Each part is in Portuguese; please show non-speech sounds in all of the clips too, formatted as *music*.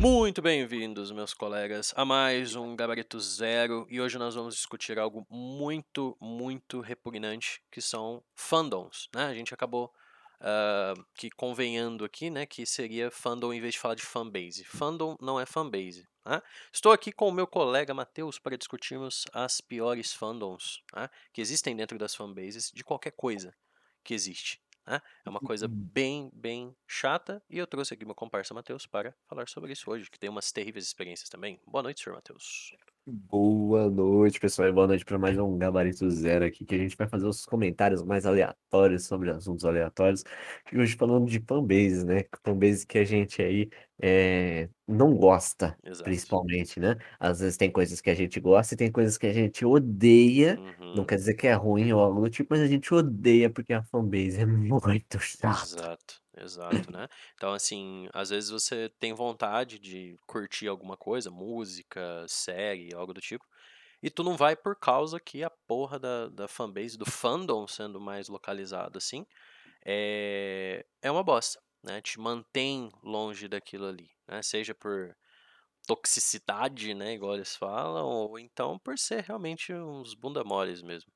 Muito bem-vindos, meus colegas, a mais um Gabarito Zero e hoje nós vamos discutir algo muito, muito repugnante que são fandoms, né? A gente acabou uh, que convenhando aqui, né, que seria fandom em vez de falar de fanbase. Fandom não é fanbase. Né? Estou aqui com o meu colega Matheus para discutirmos as piores fandoms né, que existem dentro das fanbases de qualquer coisa que existe. Né? É uma coisa Uhum. bem, bem chata e eu trouxe aqui meu comparsa Matheus para falar sobre isso hoje, que tem umas terríveis experiências também. Boa noite, senhor Matheus. Boa noite, pessoal, e boa noite para mais um Gabarito Zero aqui, que a gente vai fazer os comentários mais aleatórios sobre assuntos aleatórios. E hoje falando de fanbase, né? Fanbase que a gente aí é, não gosta, Exato. principalmente, né? Às vezes tem coisas que a gente gosta e tem coisas que a gente odeia. Não Uhum. quer dizer que é ruim ou algo do tipo, mas a gente odeia porque a fanbase é *laughs* muito chata. Exato, exato, né? Então, assim, às vezes você tem vontade de curtir alguma coisa, música, série, algo do tipo, e tu não vai por causa que a porra da, da fanbase, do fandom sendo mais localizado assim, é, é uma bosta, né? Te mantém longe daquilo ali, né? Seja por toxicidade, né? Igual eles falam, ou então por ser realmente uns bunda moles mesmo.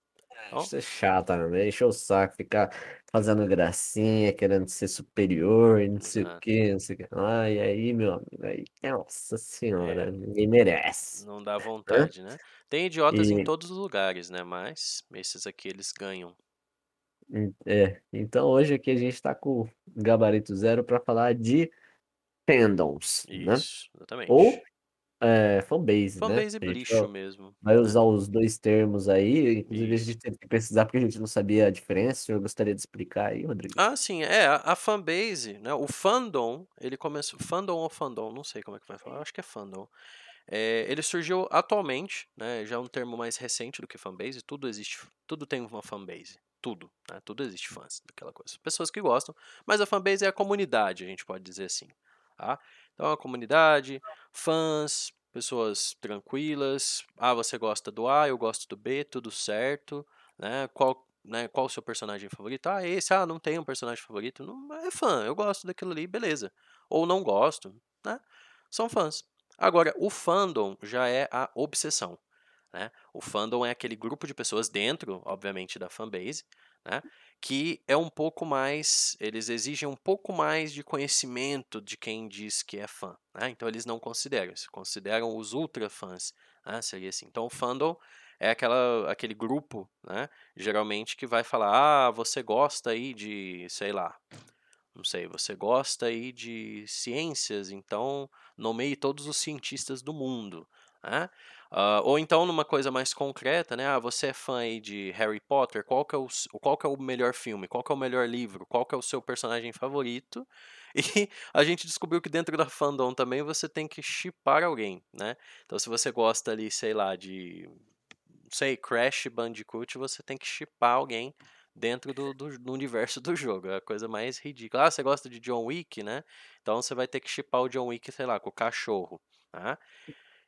Isso é chato, né? Encher o saco, ficar fazendo gracinha, querendo ser superior e não sei o Exato. que, não sei o que. e aí, meu amigo, aí, nossa é, senhora, ninguém merece. não dá Hã? vontade, né? Tem idiotas em E, todos os lugares, né? Mas esses aqui eles ganham. e- é, então hoje aqui a gente tá com o gabarito zero para falar de fandoms, né? Isso, Ou exatamente. É, fanbase, né? Fanbase A gente lixo mesmo, vai né? usar os dois termos aí, inclusive a Isso. gente teve que pesquisar porque a gente não sabia a diferença. Eu gostaria de explicar aí, Rodrigo. Ah, sim, é, a, a fanbase, né? O fandom, ele começou. Fandom ou fandom, não sei como é que vai falar, acho que é fandom. É, ele surgiu atualmente, né? Já é um termo mais recente do que fanbase. Tudo existe, tudo tem uma fanbase. Tudo, né? Tudo existe fãs daquela coisa. Pessoas que gostam, mas a fanbase é a comunidade, a gente pode dizer assim. Tá? Então, a comunidade, fãs, pessoas tranquilas. Ah, você gosta do A, eu gosto do B, tudo certo. Né? Qual, né, qual o seu personagem favorito? Ah, esse, ah, não tem um personagem favorito. Não, é fã, eu gosto daquilo ali, beleza. Ou não gosto, né? São fãs. Agora, o fandom já é a obsessão. Né? O fandom é aquele grupo de pessoas dentro, obviamente, da fanbase, né? Que é um pouco mais. Eles exigem um pouco mais de conhecimento de quem diz que é fã. Né? Então, eles não consideram, eles consideram os ultra fãs. Né? Seria assim. Então, o fandom é aquela, aquele grupo, né? geralmente, que vai falar: ah, você gosta aí de, sei lá, não sei, você gosta aí de ciências, então nomeie todos os cientistas do mundo, né? Uh, ou então numa coisa mais concreta, né? Ah, você é fã aí de Harry Potter, qual que, é o, qual que é o melhor filme, qual que é o melhor livro, qual que é o seu personagem favorito? *laughs* E a gente descobriu que dentro da fandom também você tem que chipar alguém, né? Então se você gosta ali, sei lá, de, sei, Crash Bandicoot, você tem que chipar alguém dentro do, do, do, universo do jogo. É a coisa mais ridícula. Ah, você gosta de John Wick, né? Então você vai ter que chipar o John Wick, sei lá, com o cachorro. Tá?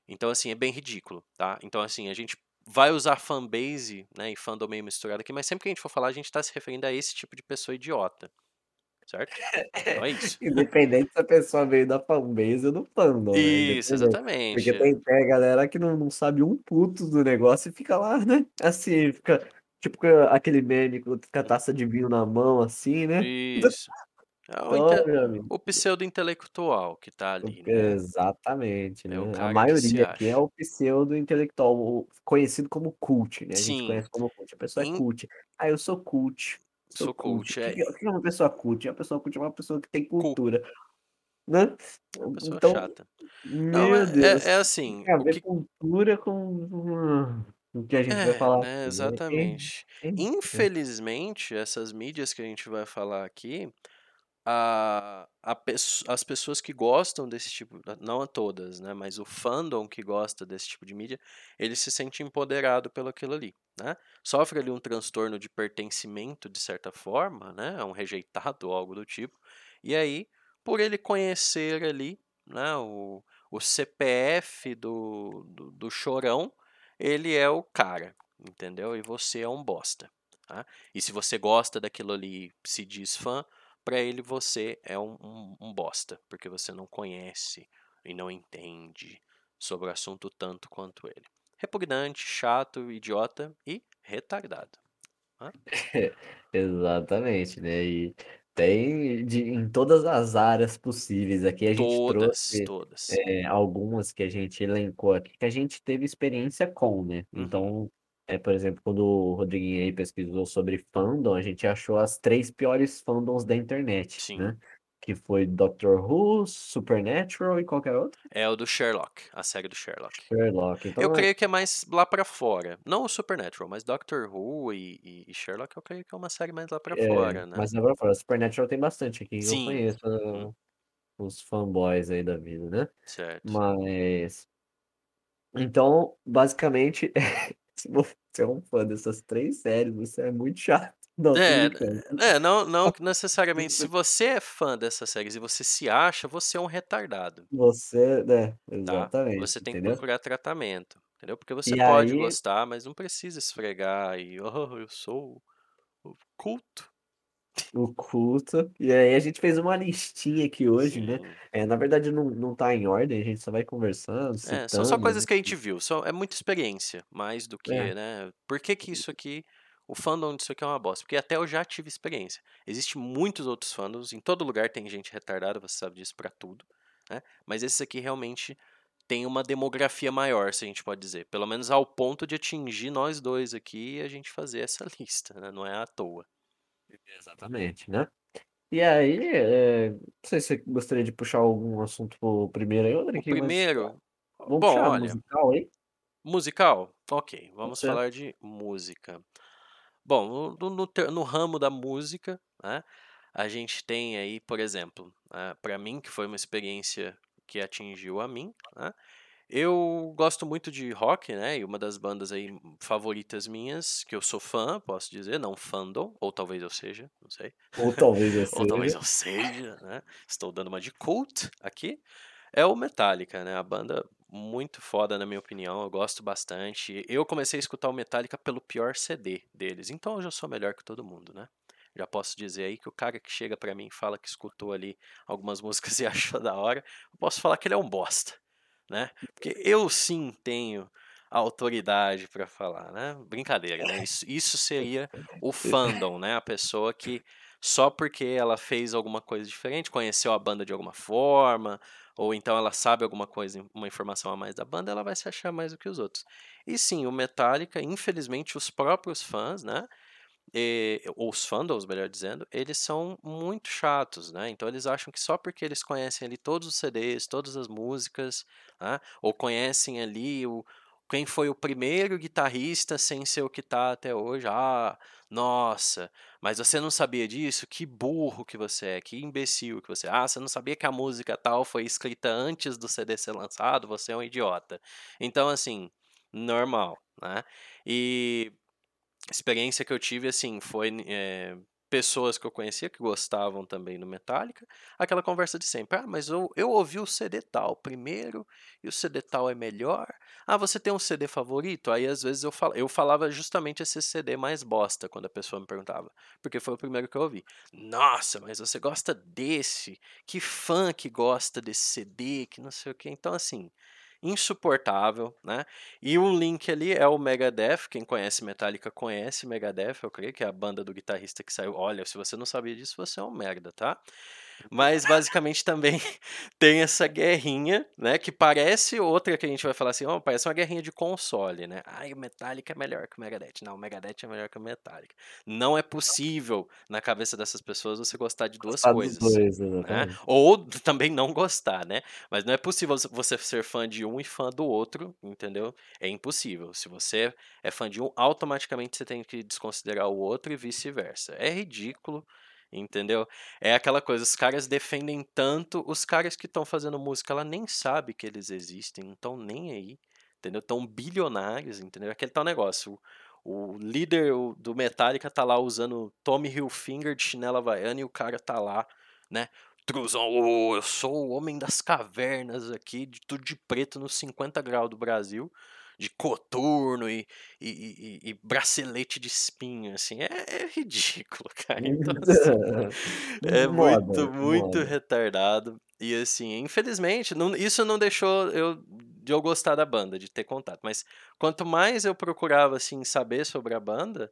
Então, assim, é bem ridículo, tá? Então, assim, a gente vai usar fanbase, né, e fandom meio misturado aqui, mas sempre que a gente for falar, a gente tá se referindo a esse tipo de pessoa idiota. Certo? Então é isso. *laughs* Independente se a pessoa veio da fanbase ou do fandom, né? Isso, Independente. exatamente. Porque tem, tem a galera que não, não sabe um puto do negócio e fica lá, né? Assim, fica tipo aquele meme com a taça de vinho na mão, assim, né? Isso. É o, Então, inte- o pseudo-intelectual que tá ali, né? Exatamente, É né? A que se maioria aqui é o pseudo-intelectual, conhecido como cult, né? A gente Sim. conhece como cult. A pessoa é Em- cult. Ah, eu sou cult. Sou, Sou cult. cult, é. que- o que é uma pessoa cult? Uma pessoa cult é uma pessoa que tem cultura, né? Uma pessoa Então, chata. Não, meu é, Deus, é, é assim, tem a ver que cultura com o que a gente vai É, falar né, aqui, né? exatamente. É, é, é. Infelizmente, essas mídias que a gente vai falar aqui, a, a as pessoas que gostam desse tipo, não a todas, né, mas o fandom que gosta desse tipo de mídia, ele se sente empoderado pelo aquilo ali, né? Sofre ali um transtorno de pertencimento de certa forma, né? Um rejeitado ou algo do tipo. E aí, por ele conhecer ali, né, o, o CPF do, do, do chorão, ele é o cara, entendeu? E você é um bosta. Tá? E se você gosta daquilo ali, se diz fã, para ele você é um, um, um bosta, porque você não conhece e não entende sobre o assunto tanto quanto ele. Repugnante, chato, idiota e retardado. *laughs* Exatamente, né? E tem de, em todas as áreas possíveis. Aqui a gente Todas, trouxe todas. é, algumas que a gente elencou aqui, que a gente teve experiência com, né? Uhum. Então, é, por exemplo, quando o Rodriguinho aí pesquisou sobre fandom, a gente achou as três piores fandoms da internet, Sim. né? Que foi Doctor Who, Supernatural e qualquer outro. É o do Sherlock, a série do Sherlock. Sherlock. Então, Eu é- creio que é mais lá pra fora. Não o Supernatural, mas Doctor Who e, e- Sherlock eu creio que é uma série mais lá pra é, fora, né? mas não pra fora, Supernatural tem bastante aqui, que eu Sim. conheço Uhum. uh, os fanboys aí da vida, né? Certo. Mas. Então, basicamente, *laughs* *laughs* você é um fã dessas três séries, você é muito chato. *laughs* Não, É, é, não, não *laughs* que necessariamente. Se você é fã dessas séries e você se acha, você é um retardado, Você, né? tá? Exatamente, Você tem que entendeu? procurar tratamento, entendeu? Porque você E pode aí, gostar, mas não precisa esfregar e, oh, eu sou o culto. O culto. E aí, a gente fez uma listinha aqui hoje, né? Sim. É, na verdade, não, não tá em ordem, a gente só vai conversando, É, são só citando. coisas que a gente viu, só, é muita experiência, mais do que, É, né? Por que que isso aqui, o fandom disso aqui é uma bosta? Porque até eu já tive experiência. Existem muitos outros fandoms, em todo lugar tem gente retardada, você sabe disso pra tudo, né? Mas esse aqui realmente tem uma demografia maior, se a gente pode dizer. Pelo menos ao ponto de atingir nós dois aqui e a gente fazer essa *laughs* lista, né? Não é à toa. Exatamente, né? E aí, é, não sei se você gostaria de puxar algum assunto pro primeiro aí, Rodrigo, mas primeiro, vamos bom, puxar olha, musical aí? musical, ok, vamos ser. falar de música. Bom, no, no, no ramo da música, né, a gente tem aí, por exemplo, para mim, que foi uma experiência que atingiu a mim, né, eu gosto muito de rock, né, e uma das bandas aí favoritas minhas, que eu sou fã, posso dizer, não fandom, ou talvez eu seja, não sei, Ou talvez eu *laughs* ou talvez seja. eu seja, né, estou dando uma de cult aqui, é o Metallica, né? A banda muito foda, na minha opinião. Eu gosto bastante. Eu comecei a escutar o Metallica pelo pior CD deles. Então eu já sou melhor que todo mundo, né? Já posso dizer aí que o cara que chega pra mim e fala que escutou ali algumas *laughs* músicas e achou da hora, eu posso falar que ele é um bosta, né? Porque eu sim tenho autoridade pra falar, né? Brincadeira, né? Isso, isso seria o *laughs* fandom, né? A pessoa que só porque ela fez alguma coisa diferente, conheceu a banda de alguma forma, ou então ela sabe alguma coisa, uma informação a mais da banda, ela vai se achar mais do que os outros. E sim, o Metallica, infelizmente, os próprios fãs, né? E, ou os fandoms, melhor dizendo, eles são muito chatos, né? Então eles acham que só porque eles conhecem ali todos os CDs, todas as músicas, né? ou conhecem ali o, quem foi o primeiro guitarrista sem ser o que tá até hoje. Ah, nossa, mas você não sabia disso? Que burro que você é, que imbecil que você é. Ah, você não sabia que a música tal foi escrita antes do CD ser lançado? Você é um idiota. Então, assim, normal, né? E experiência que eu tive, assim, foi eh, pessoas que eu conhecia que gostavam também do Metallica, aquela conversa de sempre. Ah, mas eu, eu ouvi o CD tal primeiro e o CD tal é melhor. Ah, você tem um CD favorito? Aí às vezes eu, fal, eu falava justamente esse CD mais bosta quando a pessoa me perguntava, porque foi o primeiro que eu ouvi. Nossa, mas você gosta desse? Que fã que gosta desse CD? Que não sei o que. Então, assim, insuportável, né? E um link ali é o Megadeth, quem conhece Metallica conhece Megadeth, eu creio que é a banda do guitarrista que saiu. Olha, se você não sabia disso, você é um merda, tá? Mas basicamente também *laughs* tem essa guerrinha, né? Que parece outra que a gente vai falar assim, ó, parece uma guerrinha de console, né? Ai, o Metallica é melhor que o Megadeth. Não, o Megadeth é melhor que o Metallica. Não é possível, na cabeça dessas pessoas, você gostar de duas Gostar coisas. dois, Né? Ou também não gostar, né? Mas não é possível você ser fã de um e fã do outro, entendeu? É impossível. Se você é fã de um, automaticamente você tem que desconsiderar o outro e vice-versa. É ridículo, entendeu? É aquela coisa, os caras defendem tanto, os caras que estão fazendo música, ela nem sabe que eles existem, não estão nem aí, entendeu? Estão bilionários, entendeu? Aquele tal negócio. O, o líder do Metallica tá lá usando Tommy Hilfiger de chinela havaiana e o cara tá lá, né? Truzão, oh, eu sou o homem das cavernas aqui, de tudo de preto nos 50 graus do Brasil, de coturno e, e, e- e bracelete de espinho, assim, é, é *laughs* ridículo, cara. Então, *laughs* assim, é muito, muito retardado. E assim, infelizmente, não- isso não deixou eu de eu gostar da banda, de ter contato. Mas quanto mais eu procurava assim saber sobre a banda,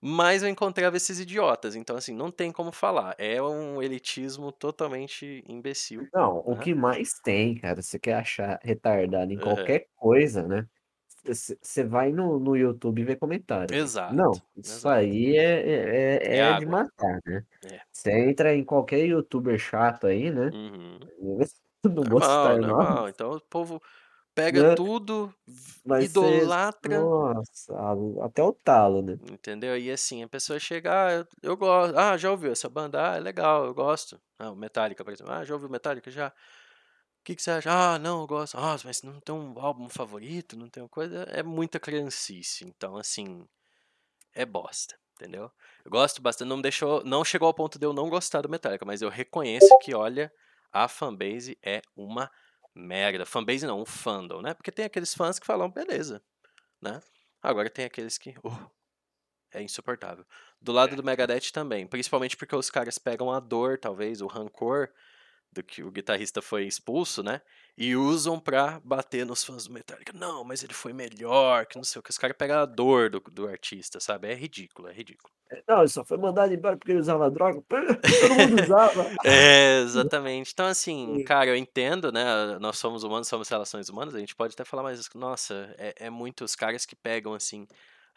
mais eu encontrava esses idiotas. Então assim, não tem como falar. É um elitismo totalmente imbecil, Não, o né? que mais tem, cara, você quer achar retardado em qualquer coisa, né? Você vai no, no YouTube vê comentário. Não, Exato, isso exato. aí é, É é, é de água. matar, né? É. Você entra em qualquer YouTuber chato aí, né? Uhum. *laughs* Não citar normal. nomes, Então o povo pega né? tudo, Vai ser, idolatra nossa, até o talo, né? Entendeu? E assim, a pessoa chega, ah, eu, eu gosto, ah, já ouviu essa banda? Ah, é legal, eu gosto. Ah, o Metallica, por exemplo. Ah, já ouviu Metallica? Já. O que que você acha? Ah, não, eu gosto. Ah, mas não tem um álbum favorito, não tem uma coisa. É muita criancice. Então, assim, é bosta, entendeu? Eu gosto bastante, não deixou, não chegou ao ponto de eu não gostar do Metallica, mas eu reconheço que, olha, a fanbase é uma merda. Fanbase não, um fandom, né? Porque tem aqueles fãs que falam, beleza, né? Agora tem aqueles que, oh, é insuportável. Do lado do Megadeth também, principalmente porque os caras pegam a dor, talvez, o rancor do que o guitarrista foi expulso, né? E usam pra bater nos fãs do Metallica. Não, mas ele foi melhor, que não sei o que. Os caras pegam a dor do, do artista, sabe? É ridículo, é ridículo. Não, ele só foi mandado embora porque ele usava droga. *laughs* Todo mundo usava. *laughs* É, exatamente. Então, assim, cara, eu entendo, né? Nós somos humanos, somos relações humanas, a gente pode até falar, mas, nossa, é, é muito os caras que pegam, assim,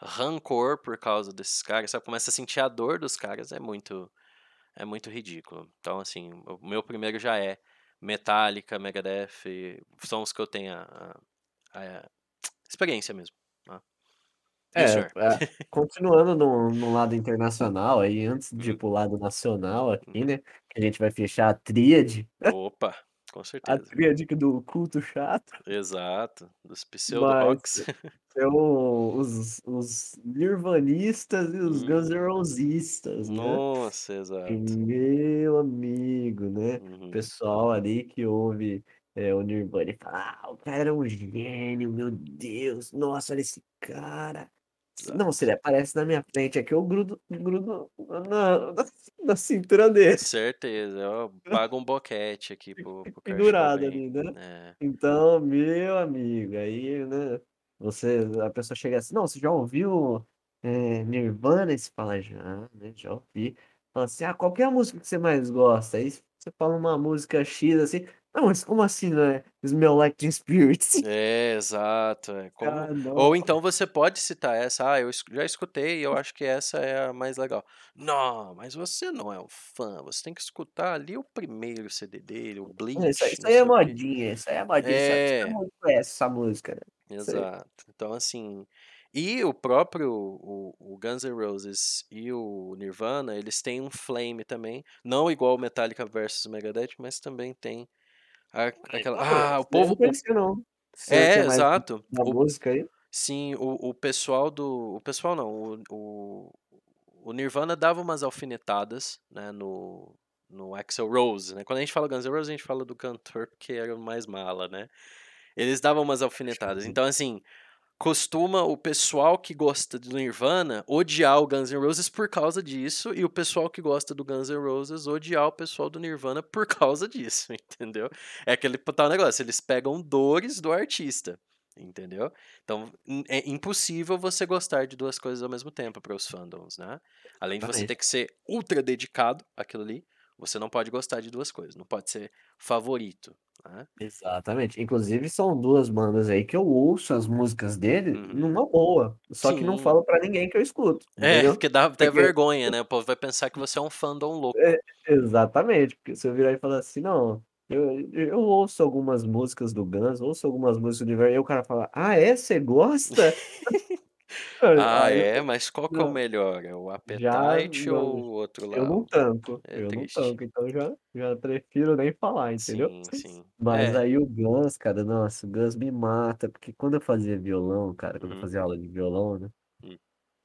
rancor por causa desses caras, sabe? Começa a sentir a dor dos caras, é muito, é muito ridículo. Então, assim, o meu primeiro já é Metallica, Megadeth, são os que eu tenho a, a- a experiência mesmo. né? É, é, continuando no, no lado internacional, aí antes de ir Uhum, pro lado nacional aqui, uhum. né? Que a gente vai fechar a tríade, Opa, com a certeza. tríade do culto chato, Exato, dos pseudo-rocks. é *laughs* o- os, os nirvanistas e os Guns N' Uhum. Rosistas, né? Nossa, exato. meu amigo, né? Uhum. Pessoal ali que ouve é, o Nirvana e fala, ah, o cara era um gênio, meu Deus, nossa, olha esse cara. Não, se ele aparece na minha frente aqui, eu grudo, grudo na, na, na cintura dele, Certeza, eu pago um boquete aqui pro, pro pendurado ali, né? É. Então, meu amigo, aí, né? Você, a pessoa chega assim, não, você já ouviu é, Nirvana? E você fala, já, né? Já ouvi. Fala assim, ah, qual é a música que você mais gosta? Aí você fala uma música X assim, não, mas como assim, né? Smell Like Teen Spirit. *laughs* É, exato. É. Como... Ah. Ou então você pode citar essa, ah, eu já escutei e eu acho que essa é a mais legal. Não, mas você não é um fã, você tem que escutar ali o primeiro CD dele, o Isso aí, Bleach, isso aí é sei o quê. modinha, isso aí é modinha, É, mundo conhece essa música, né? Isso aí. exato. Então, assim. E o próprio o, o Guns N' Roses e o Nirvana, eles têm um flame também. Não igual o Metallica versus Megadeth, mas também tem aquela. Ah, o povo. conhecia, não. É, exato. da O, música aí. sim, o, o pessoal do. O pessoal não. O, o, o Nirvana dava umas alfinetadas, né, no. No Axl Rose, né? Quando a gente fala Guns N' Roses, a gente fala do cantor porque era o mais mala, né? Eles davam umas alfinetadas. Então, assim, costuma o pessoal que gosta do Nirvana odiar o Guns N' Roses por causa disso, e o pessoal que gosta do Guns N' Roses odiar o pessoal do Nirvana por *laughs* causa disso, entendeu? É aquele tal negócio, eles pegam dores do artista, entendeu? Então é impossível você gostar de duas coisas ao mesmo tempo para os fandoms, né? Além de você ter que ser ultra dedicado àquilo ali, você não pode gostar de duas coisas, não pode ser favorito, né? Exatamente. Inclusive, são duas bandas aí que eu ouço as músicas dele Uhum. numa boa. Só que não Sim, falo pra ninguém que eu escuto, É, entendeu? porque dá até Porque, vergonha, né? O povo vai pensar que você é um fandom louco. é, exatamente, porque se eu virar e falar assim, não, eu, eu ouço algumas músicas do Guns, ouço algumas músicas do Nirvana, e o cara fala, ah, é? Você gosta? *laughs* Ah, Aí é? eu, Mas qual que é o não, melhor? É o já, Appetite ou não, o outro eu lá? não tanco, É eu não triste. tanco, então já, já prefiro nem falar, entendeu? Sim, sim. Mas É. aí o Guns, cara, nossa, o Guns me mata, porque quando eu fazia violão, cara, quando eu Uhum. fazia aula de violão, né? Hum,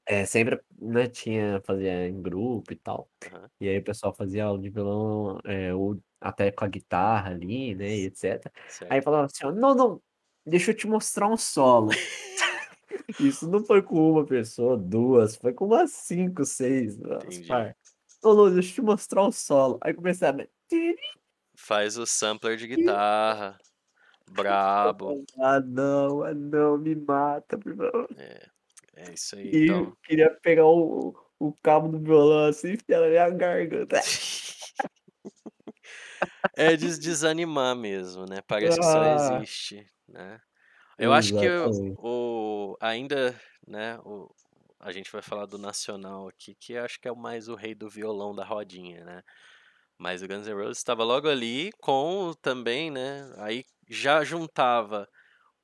É, sempre, né, tinha, fazia em grupo e tal. aham. E aí o pessoal fazia aula de violão, é, ou até com a guitarra ali, né, e etc. Aí Certo. falava assim, ó, não, não, deixa eu te mostrar um solo. *laughs* Isso não foi com uma pessoa, duas, foi com umas cinco, seis. Ô, Lu, deixa eu te mostrar um solo. Aí comecei a. Faz o sampler de guitarra. Brabo. *laughs* Ah, não, ah, não, me mata, por favor. É, é isso aí. E Então, eu queria pegar o, o cabo do violão assim e enfiar na minha garganta. *laughs* é de desanimar mesmo, né? Parece que só Ah. existe, né? Eu acho que o, o- ainda, né, o, a gente vai falar do nacional aqui, que eu acho que é o mais o rei do violão da rodinha, né? Mas o Guns N' Roses estava logo ali com também, né? Aí já juntava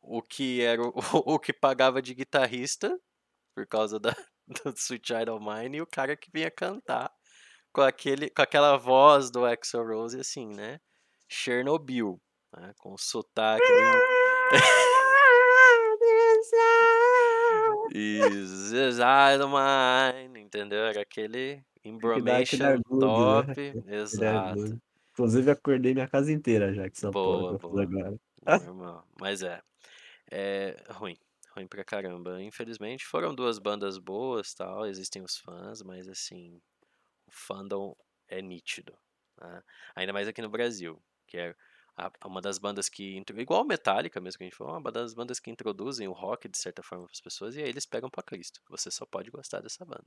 o que era o, *laughs* o que pagava de guitarrista por causa da, *laughs* do Sweet of Mine e o cara que vinha cantar com aquele com aquela voz do Axl Rose assim, né? Chernobyl, né? Com o sotaque *laughs* Is mine, entendeu? Era aquele embromation agudo, top, *laughs* né? Aquele exato. Inclusive, acordei minha casa inteira já que essa Boa, porra fiz boa. agora. Normal. *laughs* Mas é, é ruim, ruim pra caramba. Infelizmente foram duas bandas boas, tal, existem os fãs, mas assim, o fandom é nítido, né? Ainda mais aqui no Brasil, que é uma das bandas que, igual Metallica mesmo que a gente falou, uma das bandas que introduzem o rock de certa forma para as pessoas e aí eles pegam pra Cristo. Você só pode gostar dessa banda.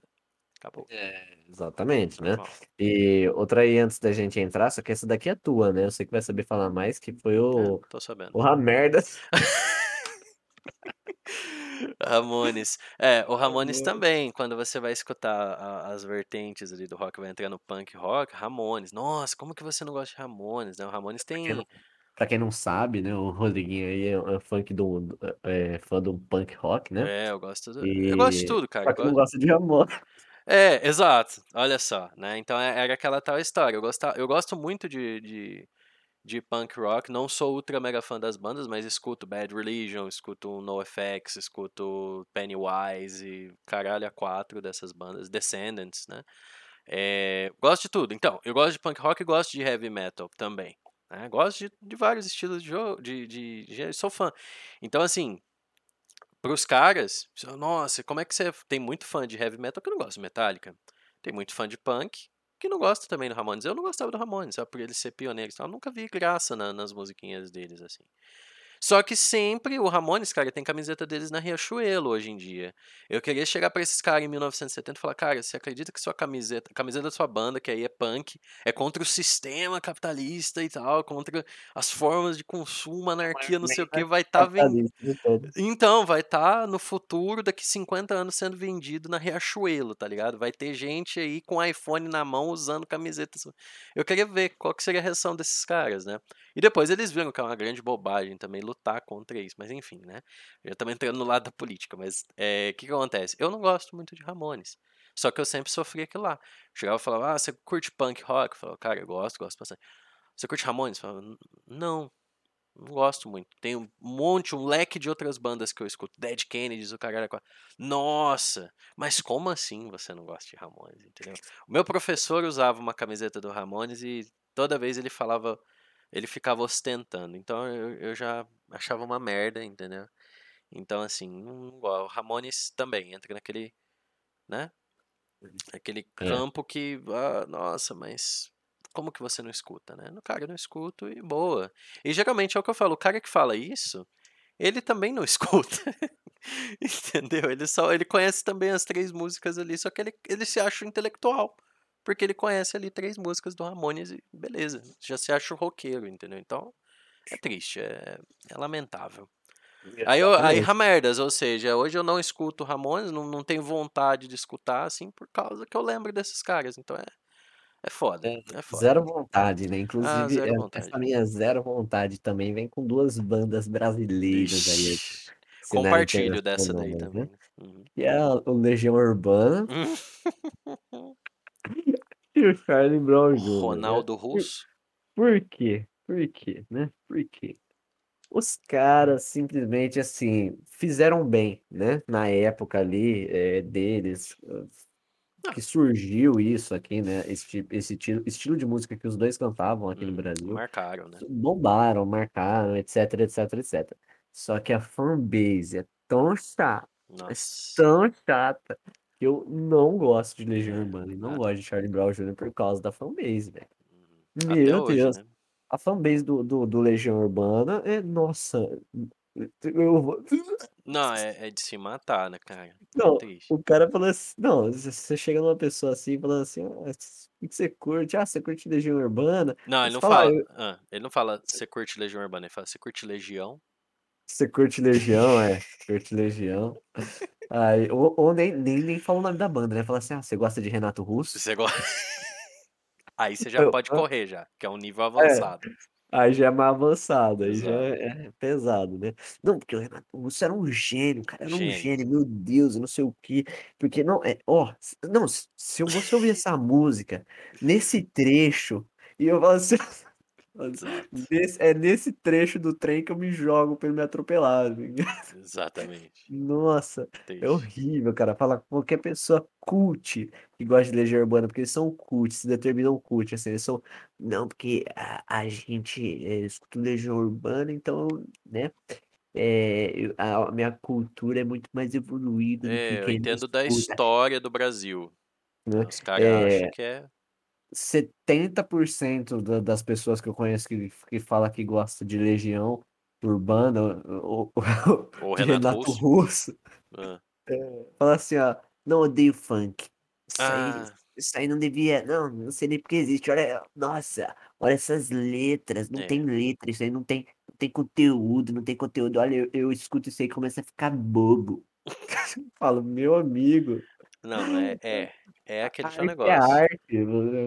Acabou. É, exatamente, né? Normal. E outra aí antes da gente entrar, só que essa daqui é tua, né? Eu sei que vai saber falar mais, que foi É, o, tô sabendo. o Ramerda. *laughs* Ramones. É, o Ramones também, quando você vai escutar a- as vertentes ali do rock, vai entrar no punk rock, Ramones. Nossa, como que você não gosta de Ramones, né? O Ramones Quem tem... não- Pra quem não sabe, né? O Rodriguinho aí é, é funk do, é fã do punk rock, né? É, eu gosto do... Eu gosto de E tudo, cara. só Eu que não gosto... gosta de Ramones. É, exato. Olha só, né? Então é- era aquela tal história. Eu, gostava, eu gosto muito de, de, de punk rock. Não sou ultra mega fã das bandas, mas escuto Bad Religion, escuto NoFX, escuto Pennywise e caralho a quatro dessas bandas. Descendants, né? É, gosto de tudo. Então, eu gosto de punk rock e gosto de heavy metal também. né? Gosto de, de vários estilos de jogo, de, de, de- Sou fã. Então, assim, pros caras, nossa, como é que você. Tem muito fã de heavy metal que não gosta de Metallica. Tem muito fã de punk que não gosta também do Ramones. Eu não gostava do Ramones, só por ele ser pioneiro. Eu nunca vi graça na- nas musiquinhas deles, assim. Só que sempre o Ramones, cara, tem camiseta deles na Riachuelo hoje em dia. Eu queria chegar pra esses caras em 1970 e falar, cara, você acredita que sua camiseta, a camiseta da sua banda, que aí é punk, é contra o sistema capitalista e tal, contra as formas de consumo, anarquia, não sei o que, vai estar vendendo. De todo. Então, vai estar no futuro, daqui 50 anos, sendo vendido na Riachuelo, tá ligado? Vai ter gente aí com iPhone na mão usando camisetas. Eu queria ver qual que seria a reação desses caras, né? E depois eles viram que é uma grande bobagem também lutar contra isso, mas enfim, né? Já estamos entrando no lado da política, mas é, o que, que acontece? Eu não gosto muito de Ramones. Só que eu sempre sofri aquilo lá. Chegava e falava, ah, você curte punk rock? Eu falava, cara, eu gosto, gosto bastante. Você curte Ramones? Eu falava, não, não gosto muito. Tem um monte, um leque de outras bandas que eu escuto. Dead Kennedys, o caralho. é. Nossa, mas como assim você não gosta de Ramones, entendeu? O meu professor usava uma camiseta do Ramones e toda vez ele falava, ele ficava ostentando. Então eu, eu já achava uma merda, entendeu? Então assim, gosto. O Ramones também entra naquele, né? Aquele É. campo que, ah, nossa, mas como que você não escuta, né? No cara, eu não escuto e boa. E geralmente é o que eu falo, o cara que fala isso, ele também não *laughs* escuta. Entendeu? Ele só ele conhece também as três músicas ali, só que ele, ele se acha intelectual. Porque ele conhece ali três músicas do Ramones e beleza, já se acha roqueiro, entendeu? Então, é triste, é, é lamentável. Aí, eu, aí. Ramerdas, ou seja, hoje eu não escuto Ramones, não, não tenho vontade de escutar, assim, por causa que eu lembro desses caras. Então é, é foda, É, é foda. Zero vontade, né? Ah, Inclusive, zero é, vontade. essa minha zero vontade também vem com duas bandas brasileiras aí. Ixi, cenário compartilho dessa daí né? também. Uhum. Que é a- o Legião Urbana e *laughs* *laughs* *laughs* o Charlie Brown Jr. né? Ronaldo Russo. Por quê? Por quê, né? Por quê? Os caras simplesmente assim fizeram bem, né? Na época ali é, deles Ah. que surgiu isso aqui, né? Esse, esse estilo, estilo de música que os dois cantavam aqui no Uhum, Brasil. Marcaram, né? Bombaram, marcaram, etc, etc, etc. Só que a fanbase é tão chata, mas Nossa. tão chata, eu não gosto de Legião É, Urbana e não a- gosto de Charlie Brown Jr. por causa da fanbase, velho. uhum. Até Meu hoje, Deus. né? A fanbase do, do, do Legião Urbana é, nossa, eu vou... Não, é, é de se matar, né, cara? É Não, triste. o cara fala assim, não, você chega numa pessoa assim, falando assim, ah, o que que você curte? Ah, você curte Legião Urbana? Não, ele você não fala, ah, fala. eu- ah, ele não fala você curte Legião Urbana, ele fala você curte Legião. você curte Legião, é, curte Legião. *laughs* *laughs* Aí, ou, ou nem, nem, nem fala o nome da banda, né? Fala assim, ah, você gosta de Renato Russo? Você gosta. *laughs* Aí você já Eu, pode correr já, que é um nível é, avançado. aí já é mais avançado, aí já Exato. é, é pesado, né? Não, porque o Renato Russo era um gênio, cara, era um Gênio. gênio, meu Deus, eu não sei o quê. Porque, não, é, ó, não, se se você ouvir essa música, nesse trecho, e eu falo assim. *laughs* nesse- é nesse trecho do trem que eu me jogo pra ele me atropelar. Exatamente. *laughs* Nossa, é Triste. horrível, cara. Fala com qualquer pessoa cult que gosta de Legião Urbana, porque eles são cult, se determinam cult, assim, eles são, não, porque a, a gente é, escuta Legião Urbana, então, né, é, a, minha cultura é muito mais evoluída do que É, eu entendo da história do Brasil. né? Os caras acham É, que é. 70% da- das pessoas que eu conheço que, que fala que gosta de Legião Urbana *laughs* ou, ou Renato Renato Russo. Russo, Ah. Fala assim, ó, não odeio funk. Isso aí, Ah, isso aí não devia, não, não sei nem porque existe. Olha, nossa, olha essas letras, não é. tem letra, isso aí não tem, não tem conteúdo, não tem conteúdo. Olha, eu, eu escuto isso aí e começo a ficar bobo. *laughs* Falo, meu amigo, Não, é, é. É a aquele seu arte é negócio. arte,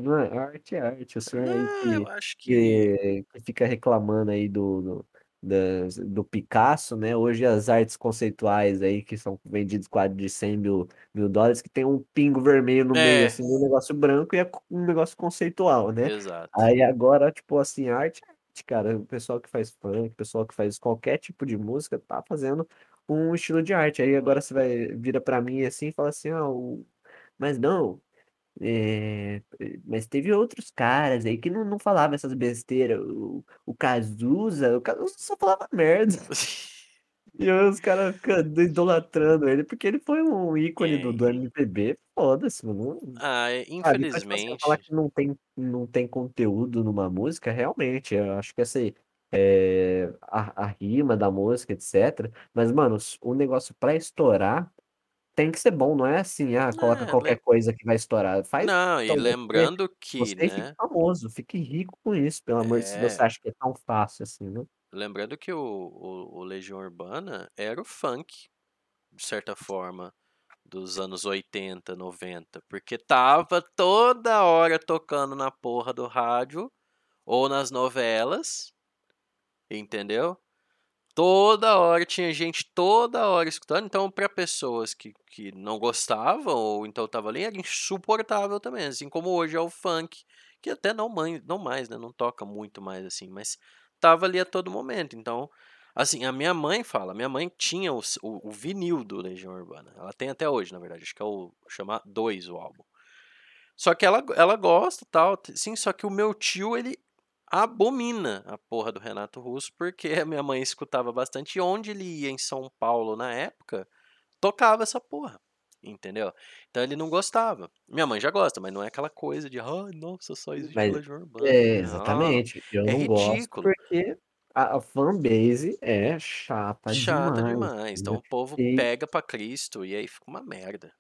não é? Arte é arte. O senhor aí Não, eu que, acho que. que, fica reclamando aí do, do, das- do Picasso, né? Hoje as artes conceituais aí que são vendidas quase de 100 mil, mil dólares, que tem um pingo vermelho no meio, É, assim, um negócio branco e é um negócio conceitual, né? exato. Aí agora, tipo assim, arte é arte, cara. O pessoal que faz funk, o pessoal que faz qualquer tipo de música tá fazendo um estilo de arte. Aí agora você vai, vira pra mim assim e fala assim, ah, o... mas não. É, mas teve outros caras aí que não, não falavam essas besteiras. O, o Cazuza, o Cazuza só falava merda. *laughs* E os caras ficam idolatrando ele porque ele foi um ícone do, do Quem? MPB. Foda-se, mano. Ah, é, Sabe, tipo assim, falar infelizmente. que não tem, não tem conteúdo numa música, realmente, eu acho que essa aí, é, a, a rima da música, etc. Mas, mano, o negócio pra estourar tem que ser bom, não é assim, ah, coloca É, qualquer lem- coisa que vai estourar. Faz Não, e então lembrando que, você fique né? famoso, fique rico com isso, pelo amor de Deus, se você É, acha que é tão fácil assim, né? lembrando que o, o, o Legião Urbana era o funk, de certa forma, dos anos 80, 90, porque tava toda hora tocando na porra do rádio ou nas novelas, entendeu? Toda hora tinha gente toda hora escutando, então para pessoas que, que não gostavam ou então tava ali era insuportável também, assim como hoje é o funk, que até não não mais, né, não toca muito mais assim, mas tava ali a todo momento. Então, assim, a minha mãe fala, minha mãe tinha o, o, o vinil do Legião Urbana. Ela tem até hoje, na verdade, acho que é o chama 2 o álbum. Só que ela, ela gosta, tal, sim, só que o meu tio, ele abomina a porra do Renato Russo, porque *laughs* a minha mãe escutava bastante, e onde ele ia em São Paulo na época, tocava essa porra, entendeu? Então ele não gostava. Minha mãe já gosta, mas não é aquela coisa de, ai, nossa, só existe Mas, Legião Urbana. é, Não, exatamente, eu é não gosto ridículo, porque a, a fanbase é chata chata demais, demais. Então o povo pega pra Cristo e aí fica uma merda.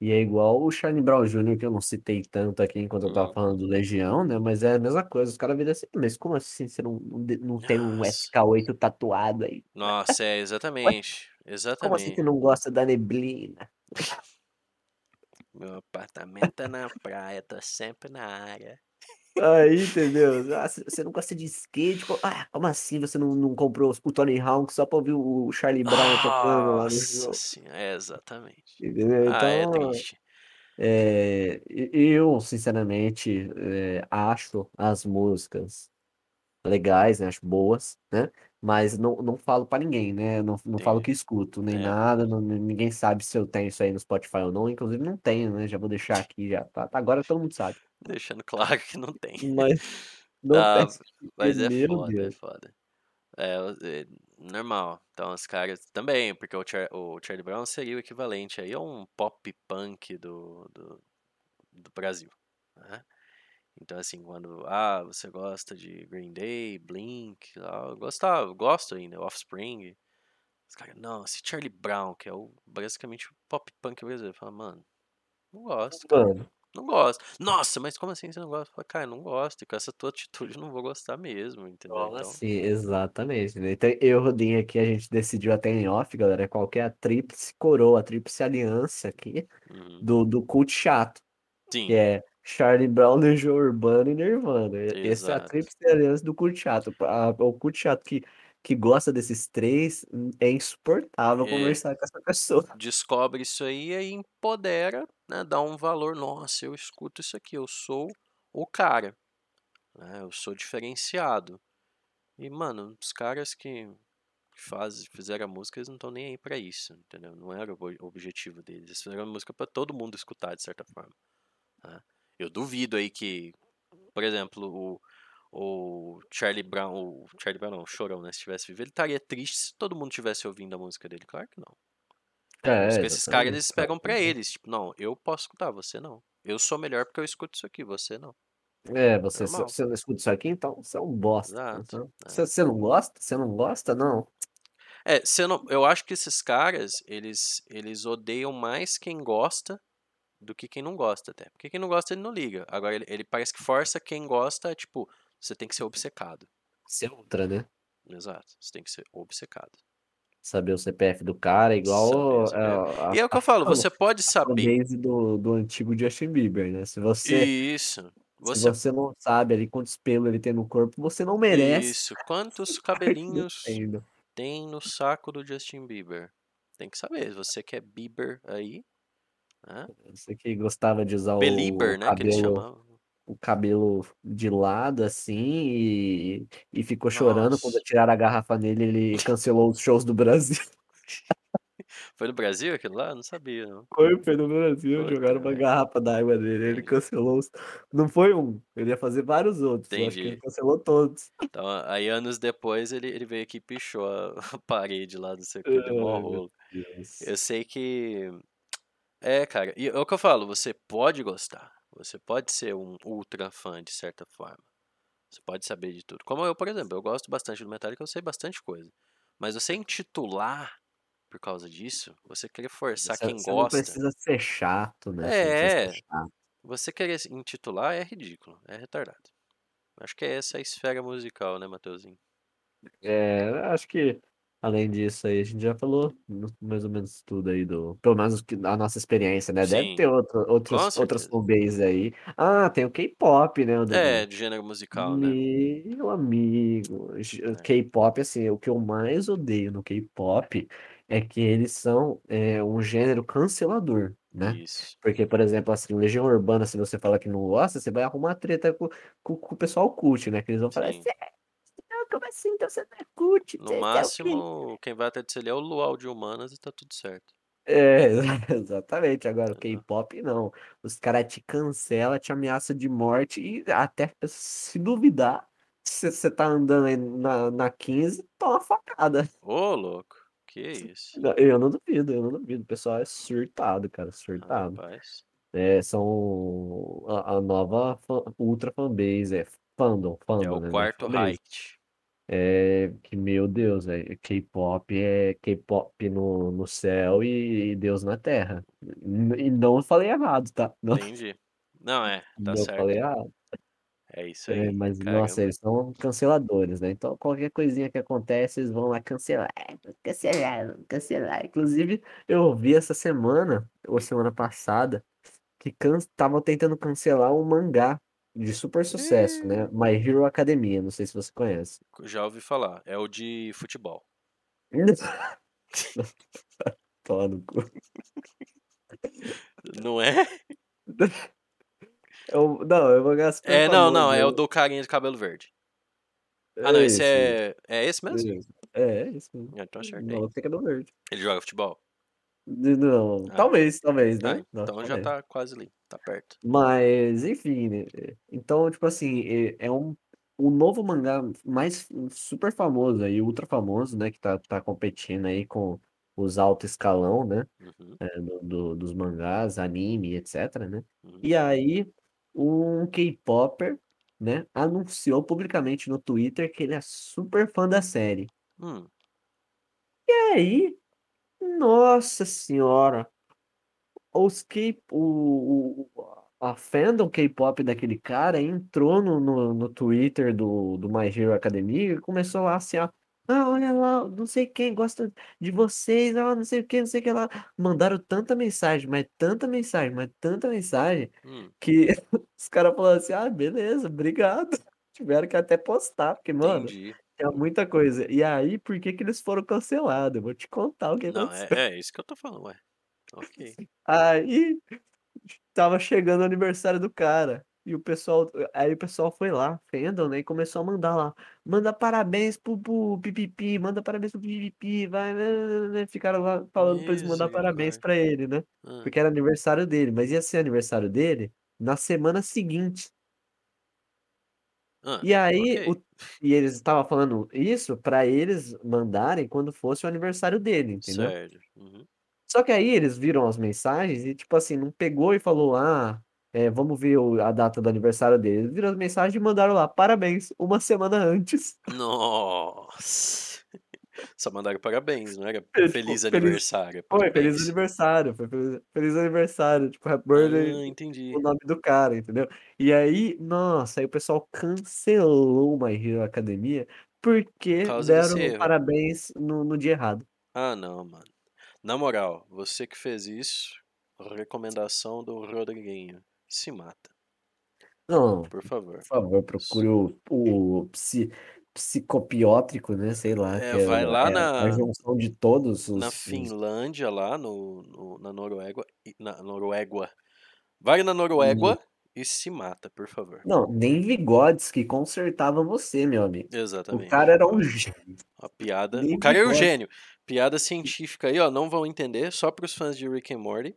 E é igual o Charlie Brown Jr., que eu não citei tanto aqui enquanto eu tava falando do Legião, né? Mas é a mesma coisa. Os caras viram assim, mas como assim você não, não, tem um Nossa, SK8 tatuado aí? nossa, é Ué, exatamente, como assim você exatamente. não gosta da neblina? Meu apartamento é na praia, tô sempre na área. Aí, entendeu? Ah, você não gosta de skate? Co- Ah, como assim você não, não comprou o Tony Hawk só pra ouvir o Charlie Brown tocando lá no Nossa jogo? senhora, é exatamente. Entendeu? Ah, é Então, triste. é, e- eu, sinceramente, é, acho as músicas. legais, né? Acho boas, né? Mas não, não falo pra ninguém, né? Não, não falo que escuto, nem É, nada. não- ninguém sabe se eu tenho isso aí no Spotify ou não. Inclusive, não tenho, né? Já vou deixar aqui, já. Tá, tá- agora todo mundo sabe. Deixando claro que não tem. Mas *laughs* não porque, mas é meu foda, é Deus. foda. É, é, normal. Então os caras também, porque o, Char o Charlie Brown seria o equivalente aí a um pop punk do, do, do Brasil. Né? Então assim, quando ah, você gosta de Green Day, Blink, ah, eu gostava, gosto ainda, Offspring. Os caras, não, esse Charlie Brown, que é o basicamente o pop punk brasileiro, fala, mano, não gosto, cara. Mano, Não gosto. Nossa, mas como assim você não gosta? Fala, cara, não gosto. E com essa tua atitude eu não vou gostar mesmo, entendeu? Então, assim? Exatamente, né? Então, eu e o Rodinho aqui, a gente decidiu até em off, galera, qual que é a tríplice coroa, a tríplice aliança aqui uhum. do, do culto chato, que sim, é Charlie Brown, Legião Urbana e Nirvana. E- Essa é a exato. tríplice aliança do culto chato. O culto chato que, que gosta desses três, hum, é insuportável É, conversar com essa pessoa. descobre isso aí e empodera, né? Dá um valor. Nossa, eu escuto isso aqui, eu sou o cara, né? Eu sou diferenciado. E, mano, os caras que faz, fizeram a música, eles não estão nem aí pra isso, entendeu? Não era o ob- objetivo deles. Eles fizeram a música pra todo mundo escutar, de certa forma. né? Eu duvido aí que, por exemplo, o, o Charlie Brown, o Charlie Brown não, o Chorão, né? Se tivesse vivo, ele estaria triste se todo mundo tivesse ouvindo a música dele. Claro que não. É por isso É, que esses caras, eles pegam pra eles. Tipo, não, eu posso escutar, você não. Eu sou melhor porque eu escuto isso aqui, você não. É, você, se você não escuta isso aqui, então você é um bosta. Exato. Então, é. você, você não gosta? Você não gosta? Não. É, você não, eu acho que esses caras, eles, eles odeiam mais quem gosta do que quem não gosta até. Porque quem não gosta, ele não liga. Agora, ele, ele parece que força quem gosta, tipo, você tem que ser obcecado. É outra, né? Exato, você tem que ser obcecado. Saber o CPF do cara, Saber igual o é, a, E é o que eu falo, a, você pode a saber. fanbase do, do antigo Justin Bieber, né? Se você, Isso. se Você. você não sabe ali quantos pelos ele tem no corpo, você não merece Isso. Quantos *laughs* cabelinhos tem no saco do Justin Bieber? Tem que saber. Você que é Bieber aí, né? Você que gostava de usar o Belieber, né? Que eles cabelo, chamavam. O cabelo de lado assim e, e ficou chorando quando Nossa. tiraram a garrafa nele, ele cancelou os shows do Brasil. Foi no Brasil aquilo lá? Não sabia, não. Foi, foi no Brasil, Puta jogaram uma merda. garrafa d'água nele, ele Entendi. cancelou os... Não foi um, ele ia fazer vários outros, eu acho que ele Entendi. cancelou todos. Então, aí anos depois ele, ele veio aqui e pichou a, *laughs* parede lá do circuito, deu meu rolo. Eu sei que. É, cara, e é o que eu falo, você pode gostar. Você pode ser um ultra fã de certa forma. Você pode saber de tudo. Como eu, por exemplo, eu gosto bastante do Metallica, eu sei bastante coisa. Mas você intitular por causa disso, você querer forçar Você, quem você não gosta. precisa ser chato, né? Você não É, ser chato. você querer intitular é ridículo, é retardado. Acho que é essa a esfera musical, né, Mateuzinho? É, acho que além disso aí, a gente já falou mais ou menos tudo aí do. Pelo menos que- a nossa experiência, né? Deve Sim, ter outro, com outros, outras certeza. fanbases aí. Ah, tem o K-pop, né? É, de gênero musical, né? Meu amigo, j- É, K-pop, assim, o que eu mais odeio no K-pop é que eles são é, um gênero cancelador, né? isso. Porque, por exemplo, assim, Legião Urbana, se você fala que não gosta, você vai arrumar treta com, com, com o pessoal cult, né? Que eles vão falar, Sim. "Cê- não, como assim? Então você não é cult? No Você é máximo, quem vai até dizer é o Luau de Humanas e tá tudo certo. É, *laughs* exatamente. Agora, o? K-pop não. Os caras te cancelam, te ameaçam de morte e até se duvidar, se você tá andando aí na, na 15, toma facada. Ô, louco, que isso? Eu não duvido, eu não duvido. O pessoal é surtado, cara, surtado. Rapaz. É, são a, a nova fan- ultra fanbase, é fandom, É fandom, o né? É quarto height. É que, meu Deus, é, K-pop é K-pop no, no céu e, e Deus na terra. E não falei errado, tá? Não, Entendi. Não, é, *laughs* tá não certo. falei errado. É isso É, aí. mas, nossa, Caramba. eles são canceladores, né? Então, qualquer coisinha que acontece, eles vão lá cancelar, cancelar, cancelar. Inclusive, eu ouvi essa semana, ou semana passada, que estavam tentando cancelar um mangá de super sucesso, né? Ih, My Hero Academia, não sei se você conhece. Já ouvi falar. É o de futebol. *laughs* No cu. Não é? *laughs* Eu, não, eu vou super É, não, não, é o eu- do carinha de cabelo verde. Ah, não, É esse esse, é. É esse mesmo? É, é isso mesmo. Então Não, acertei. que é do verde. Ele joga futebol? Não, Ah, talvez, talvez, ah, né? Não, então já talvez. tá quase ali. Tá perto. Mas, enfim, né? Então, tipo assim, é, é um, o novo mangá mais super famoso aí, ultra famoso, né? Que tá, tá competindo aí com os alto escalão, né? Uhum, é, do, do- dos mangás, anime, etc, né? uhum. E aí, um K-popper, né, anunciou publicamente no Twitter que ele é super fã da série. Hum, E aí, nossa senhora, os K, o, o- a fandom K-pop daquele cara entrou no, no, no Twitter do, do My Hero Academia e começou lá assim, ó. Ah, olha lá, não sei quem gosta de vocês, ah, não sei o que, não sei o que lá. Mandaram tanta mensagem, mas tanta mensagem, mas tanta mensagem, hum, que *laughs* os caras falaram assim, ah, beleza, obrigado. *laughs* Tiveram que até postar, porque, mano, entendi. Tinha muita coisa. E aí, por que que eles foram cancelados? Eu vou te contar o que Não, é, aconteceu. é isso que eu tô falando, ué. Ok. *laughs* Aí tava chegando o aniversário do cara. E o pessoal, aí o pessoal foi lá, fandom, né? E começou a mandar lá. Manda parabéns pro, pro Pipipi, manda parabéns pro Pipipi, vai. né, né, né", Ficaram lá falando pra eles mandar parabéns pra ele, né? Ah, Porque era aniversário dele, mas ia ser aniversário dele na semana seguinte. Ah, E aí, ok. o, e eles estavam falando isso pra eles mandarem quando fosse o aniversário dele, entendeu? Certo. Uhum. Só que aí eles viram as mensagens e, tipo assim, não pegou e falou, ah, é, vamos ver o- a data do aniversário dele. Eles viram as mensagens e mandaram lá, parabéns, uma semana antes. Nossa. Só mandaram parabéns, não era *laughs* É, feliz tipo, feliz, aniversário, foi, feliz aniversário, foi feliz, feliz aniversário, tipo, happy birthday, Ah, entendi. o nome do cara, entendeu? E aí, nossa, aí o pessoal cancelou o My Hero Academia Por porque deram erro. parabéns no, no dia errado. Ah, não, mano. Na moral, você que fez isso, recomendação do Rodriguinho. Se mata, Não, por favor. Por favor, procure o, o psi, psicopiótrico, né? Sei lá, É, é, vai lá é a na, junção de todos na os, os- Finlândia, lá no, no- na Noruega, na Noruega. Vai na Noruega e se mata, por favor. Não, nem que consertava você, meu amigo. O Exatamente. cara era um gênio. A piada. Nem O cara é um gênio. Piada científica aí, ó. Não vão entender, só pros fãs de Rick and Morty.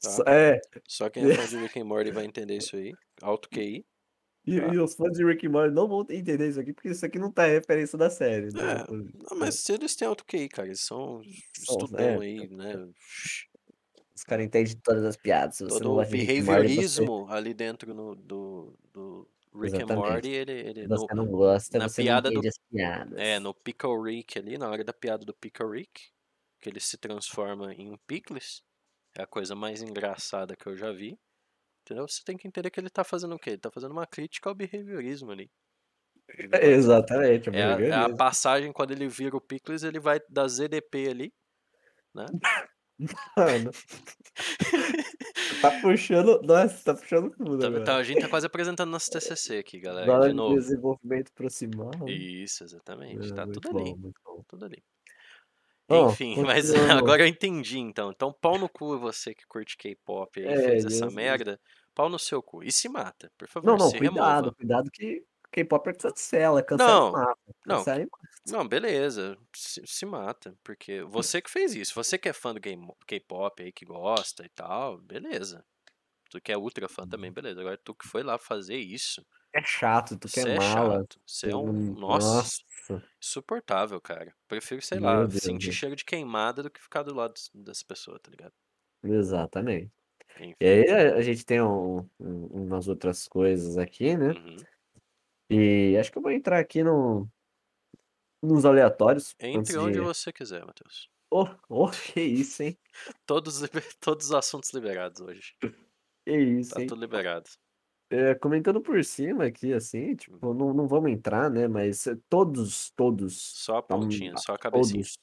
Tá? É, Só quem é fã de *laughs* Rick and Morty vai entender isso aí. Alto QI. E, Tá. e os fãs de Rick and Morty não vão entender isso aqui, porque isso aqui não tá referência da série, né? É, Não, mas eles têm alto QI, cara, eles são estudão aí, né? Os caras entendem todas as piadas. Se você Todo o and Morty, você, behaviorismo ali dentro no- do, do Rick and. Morty, ele, ele se no, você não gosta, na você piada não do- entende as piadas. é, no Pickle Rick ali, na hora da piada do Pickle Rick, que ele se transforma em um Pickles, é a coisa mais engraçada que eu já vi. Entendeu? Você tem que entender que ele tá fazendo o quê? Ele tá fazendo uma crítica ao behaviorismo ali. Vai- Exatamente, é É a, é a passagem quando ele vira o Pickles, ele vai da ZDP ali, né? Mano, tá puxando. Nossa, tá puxando tudo Tá- tá- a gente tá quase apresentando nosso TCC aqui, galera, Zona de de novo. desenvolvimento proximal. Isso, exatamente. É, Tá tudo bom, ali, tudo ali. Bom, Enfim, *laughs* mas agora eu entendi então. Então, pau no cu você que curte K-pop aí, É, fez essa Jesus. merda, pau no seu cu. E se mata, por favor, Não, não, cuidado, remova. cuidado que K-pop cancela, cancela Não, e mata. não, Cancela e. Não, beleza, se, se mata, porque você que fez isso, você que é fã do K-pop aí, que gosta e tal, beleza. Tu que é ultra fã também, beleza. Agora tu que foi lá fazer isso, É chato, tu você quer é mala. chato. Você é um. Hum, Nossa, Nossa, insuportável, cara. Prefiro, sei meu lá, Deus. sentir cheiro de queimada do que ficar do lado dessa pessoa, tá ligado? Exatamente. Enfim. E aí a a gente tem um- um- umas outras coisas aqui, né? Uhum. E acho que eu vou entrar aqui no, nos aleatórios antes Entre onde de. você quiser, Matheus. Oh, *laughs* oh, que isso, hein? Todos, liber- *laughs* todos os assuntos liberados hoje. Que isso, Tá hein? tudo liberado. É, comentando por cima aqui, assim, tipo, não, não vamos entrar, né? Mas é, todos, todos, Só a tá, pontinha, só a cabecinha. todos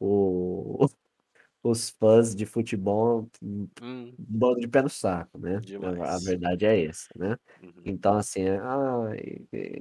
o, *laughs* os fãs de futebol, um Hum, bando de pé no saco, né? A- A Demais. verdade é essa, né? uhum. Então, assim, é, ah,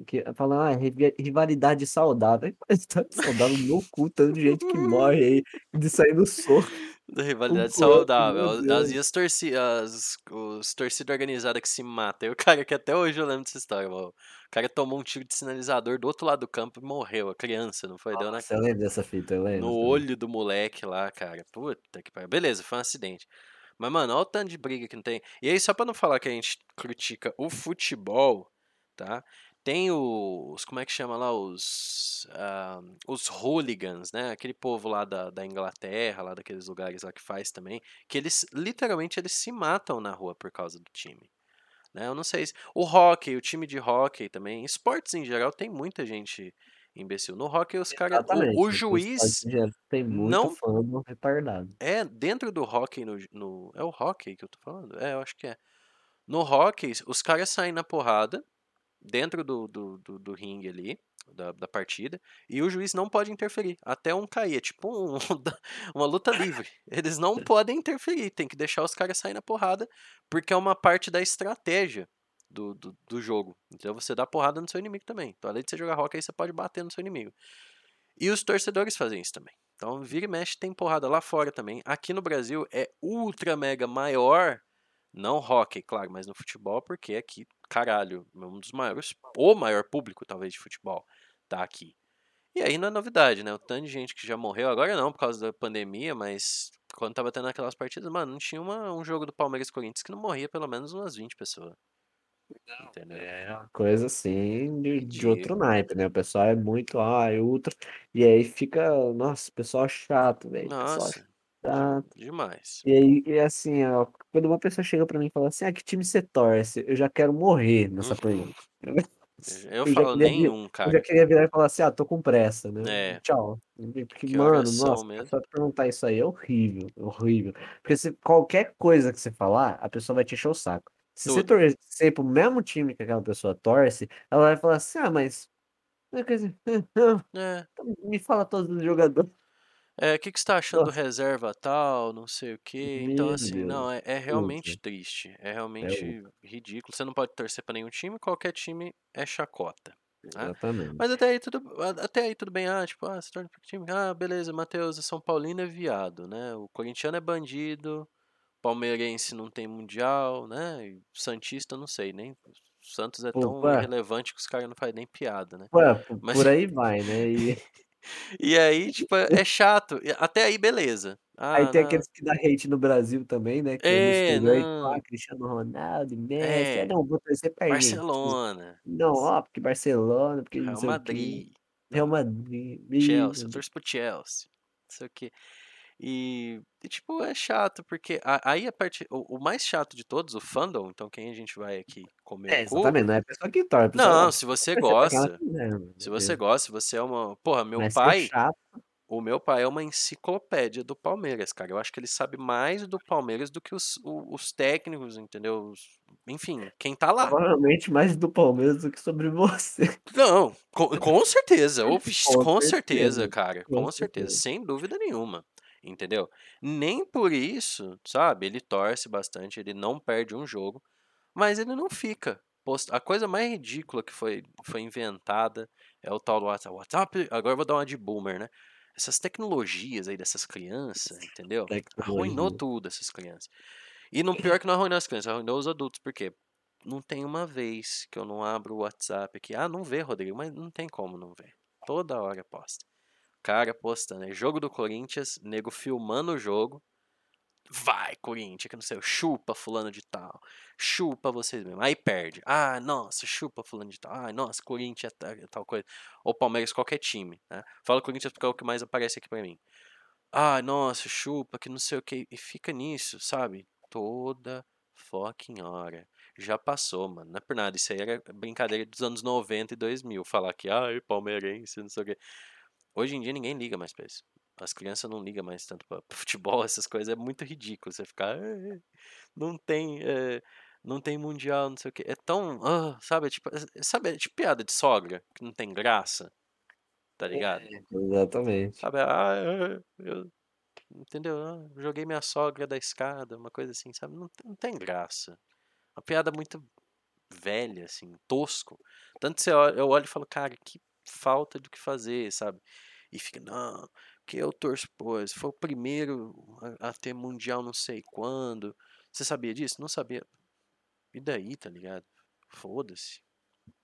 que, fala, ah, rivalidade saudável. *laughs* Rivalidade saudável no cu, tanto de gente que *laughs* morre aí de sair no soco. Da rivalidade o saudável. As, Deus. e as, torci as os torcida organizada que se mata. E o *laughs* cara que até hoje eu lembro dessa história, mano. O cara tomou um tiro de sinalizador do outro lado do campo e morreu. A criança, não foi? Deu na, eu lembro dessa fita, eu lembro no olho do moleque lá, cara. Puta que pariu. Beleza, foi um acidente. Mas, mano, olha o tanto de briga que não tem. E aí, só pra não falar que a gente critica o futebol, tá? Tem os. Como é que chama lá? Os. ah, os hooligans, né? Aquele povo lá da, da Inglaterra, lá daqueles lugares lá que faz também. Que eles, literalmente, eles se matam na rua por causa do time. Né? Eu não sei se. O hockey, o time de hockey também. Esportes em geral, tem muita gente imbecil. No hockey, os caras. O, o juiz. Tem muito não- fã do retardado. É, dentro do hockey no, no- É o hockey que eu tô falando? É, eu acho que é. No hockey, os caras saem na porrada dentro do, do, do, do ringue ali, da, da partida, e o juiz não pode interferir até um cair. É tipo um- *laughs* uma luta livre. Eles não *laughs* podem interferir, tem que deixar os caras sair na porrada, porque é uma parte da estratégia do, do, do jogo. Então você dá porrada no seu inimigo também. Então, além de você jogar hockey, aí você pode bater no seu inimigo. E os torcedores fazem isso também. Então, vira e mexe, tem porrada lá fora também. Aqui no Brasil é ultra mega maior, não hockey, claro, mas no futebol, porque aqui, caralho, um dos maiores, o maior público, talvez, de futebol, tá aqui. E aí não é novidade, né? O tanto de gente que já morreu, agora não, por causa da pandemia, mas quando tava tendo aquelas partidas, mano, não tinha uma, um jogo do Palmeiras Corinthians que não morria pelo menos umas 20 pessoas. Entendeu? É uma coisa assim de, de outro naipe, né? O pessoal é muito, ah, é ultra. E aí fica, nossa, pessoal chato, velho. Pessoal Chato. demais. E aí, e assim, ó, quando uma pessoa chega pra mim e fala assim, ah, que time você torce? Eu já quero morrer nessa pergunta. Eu já falo queria vir- nenhum, Eu já cara. queria virar e falar assim, ah, tô com pressa, né? É. Tchau. Porque, Que mano, nossa, mesmo? só perguntar isso aí é horrível, horrível. Porque se qualquer coisa que você falar, a pessoa vai te encher o saco. Se você Tudo. torcer pro mesmo time que aquela pessoa torce, ela vai falar assim, ah, mas. *laughs* É. Me fala todos os jogadores. É, o que, que você tá achando do Nossa. reserva tal, não sei o quê. Então, Meu assim, Deus. não, é, é realmente triste. É realmente ultra. ridículo. Você não pode torcer pra nenhum time, qualquer time é chacota. né? Exatamente. Mas até aí tudo, até aí tudo bem. Ah, tipo, ah, você torce que time? Ah, beleza, Matheus, São Paulino é viado, né? O corintiano é bandido, palmeirense não tem mundial, né? E Santista, não sei, nem. O Santos é tão ué. irrelevante que os caras não fazem nem piada, né? Ué, por, Mas- por aí vai, né? E *laughs* *laughs* E aí, tipo, é chato. E Até aí, beleza. aí Ah, tem não, aqueles que dá hate no Brasil também, né? Que é, É, não. ah, Cristiano Ronaldo, Messi. É. Ah, não, vou torcer pra Argentina. Barcelona, Não, ó, porque Barcelona, porque não Real. Madrid, Real Madrid. Chelsea, eu torço pro Chelsea, não sei o quê. E, e, tipo, é chato, porque a- aí a parte. O, o mais chato de todos, o fandom, então quem a gente vai aqui comer É, o cu. exatamente, não é a pessoa que torce, pessoa Não, se você ela gosta, se você gosta, se você é uma. Porra, meu Mas pai. O meu pai é uma enciclopédia do Palmeiras, cara. Eu acho que ele sabe mais do Palmeiras do que os, os técnicos, entendeu? Os- enfim, quem tá lá. provavelmente mais do Palmeiras do que sobre você. *laughs* Não, com, com certeza. Com com certeza, certeza, cara. com Com certeza. certeza. Sem dúvida nenhuma. Entendeu? Nem por isso, sabe? Ele torce bastante, ele não perde um jogo, mas ele não fica. post- A coisa mais ridícula que foi, foi inventada é o tal do WhatsApp. WhatsApp. Agora eu vou dar uma de boomer, né? Essas tecnologias aí dessas crianças, entendeu? Arruinou tudo essas crianças. E no pior que não arruinou as crianças, arruinou os adultos. Por quê? Não tem uma vez que eu não abro o WhatsApp aqui. Ah, não vê, Rodrigo, mas não tem como não ver. Toda hora posta. Cara postando. É jogo do Corinthians, nego filmando o jogo. Vai, Corinthians, que não sei, chupa fulano de tal. Chupa vocês mesmo. Aí perde. Ah, nossa, chupa fulano de tal. Ah, nossa, Corinthians é tal coisa. Ou Palmeiras, qualquer time, né? Fala Corinthians porque é o que mais aparece aqui pra mim. Ah, nossa, chupa, que não sei o que. E fica nisso, sabe? Toda fucking hora. Já passou, mano. Não é por nada. Isso aí era brincadeira dos anos 90 e 2000. Falar que, ai, palmeirense, não sei o que. Hoje em dia ninguém liga mais pra isso. As crianças não ligam mais tanto pra, *laughs* pra futebol, essas coisas. É muito ridículo você ficar. "Ah, não tem. eh, não tem mundial, não sei o que. É tão. ah, sabe? É tipo, é- sabe? É tipo piada de sogra, que não tem graça. Tá ligado? Exatamente. Sabe? Ah, eu, eu- entendeu? Ah, joguei minha sogra da escada, uma coisa assim, sabe? Não, tem- não tem graça. Uma piada muito velha, assim, tosco. Tanto que você olha, eu olho e falo, cara, que falta do que fazer, sabe? E fica, não, porque eu torço, pô, foi o primeiro a, a ter mundial não sei quando. Você sabia disso? Não sabia. E daí, tá ligado? Foda-se.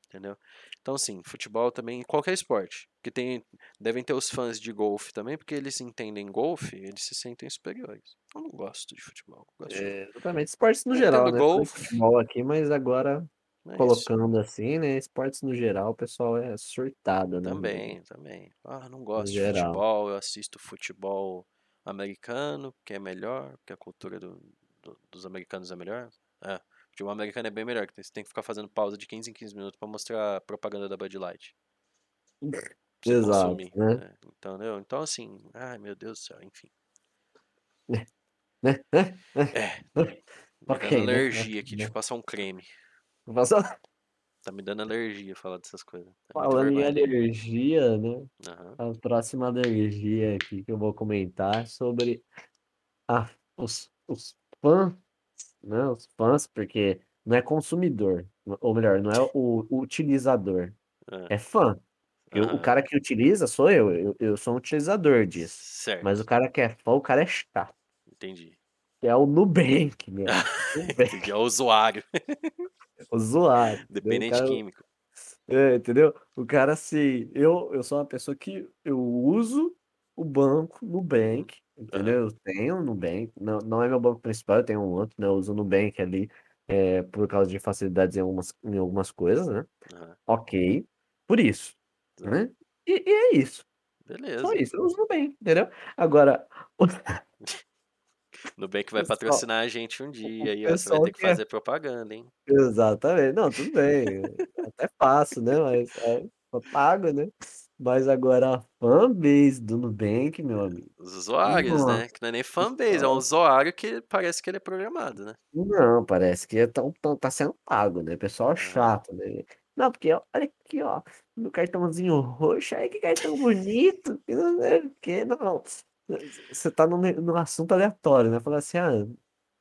Entendeu? Então, assim, futebol também, qualquer esporte. Que tem, devem ter os fãs de golfe também, porque eles entendem golfe, eles se sentem superiores. Eu não gosto de futebol. Gosto de É, exatamente. Esportes no Eu geral, né? Golfe. futebol aqui, mas agora É isso. colocando assim, né, esportes no geral, o pessoal é surtado, né, no Também, também. Ah, não no gosto de geral. futebol, eu assisto futebol americano, que é melhor, porque a cultura do- do- dos americanos é melhor. É, o futebol americano é bem melhor, que você tem que ficar fazendo pausa de 15 em 15 minutos pra mostrar a propaganda da Bud Light. *laughs* Exato, consumir. né. né? Entendeu? Então, assim, ai meu Deus do céu, enfim. Né, *laughs* É, né. me *laughs* Ok, dando né, alergia aqui, deixa eu passar um creme. Passou Tá me dando alergia falar dessas coisas. É Falando em alergia, né, Aham. a próxima alergia aqui que eu vou comentar é sobre a os os fãs, né, os fãs, porque não é consumidor, ou melhor, não é o o utilizador, Hã. é fã. Porque o Aham. cara que utiliza sou eu, eu eu sou um utilizador disso, mas o Certo. cara que é fã, o cara é chato. Entendi. É o Nubank, meu *laughs* Nubank. é o usuário. *laughs* O Dependente cara químico. é, entendeu? O cara assim, eu eu sou uma pessoa que eu uso o banco Uhum. Nubank, entendeu? Eu tenho o Nubank, não não é meu banco principal, eu tenho um outro, né, eu uso o Nubank ali, eh, por causa de facilidades em algumas em algumas coisas, né. Aham. Ok, por isso, Exato. né. E e é isso. Só Beleza. isso, eu uso o Nubank, entendeu? Agora *laughs* Nubank vai pessoal patrocinar a gente um dia aí, ó, você vai ter que que é fazer propaganda, hein. Exatamente. Não, tudo bem, eu *laughs* até faço, né, mas, só pago, né. Mas agora a fanbase do Nubank, meu amigo, Os usuários, nossa, né, que não é nem fanbase, é um usuário que parece que ele é programado, né. Não, parece que tão tá sendo pago, né, pessoal Aham. chato, né. Não, porque olha aqui ó, meu cartãozinho roxo, ai que cartão bonito, que não sei o quê, não. Você tá num num assunto aleatório, né, fala assim: "Ah,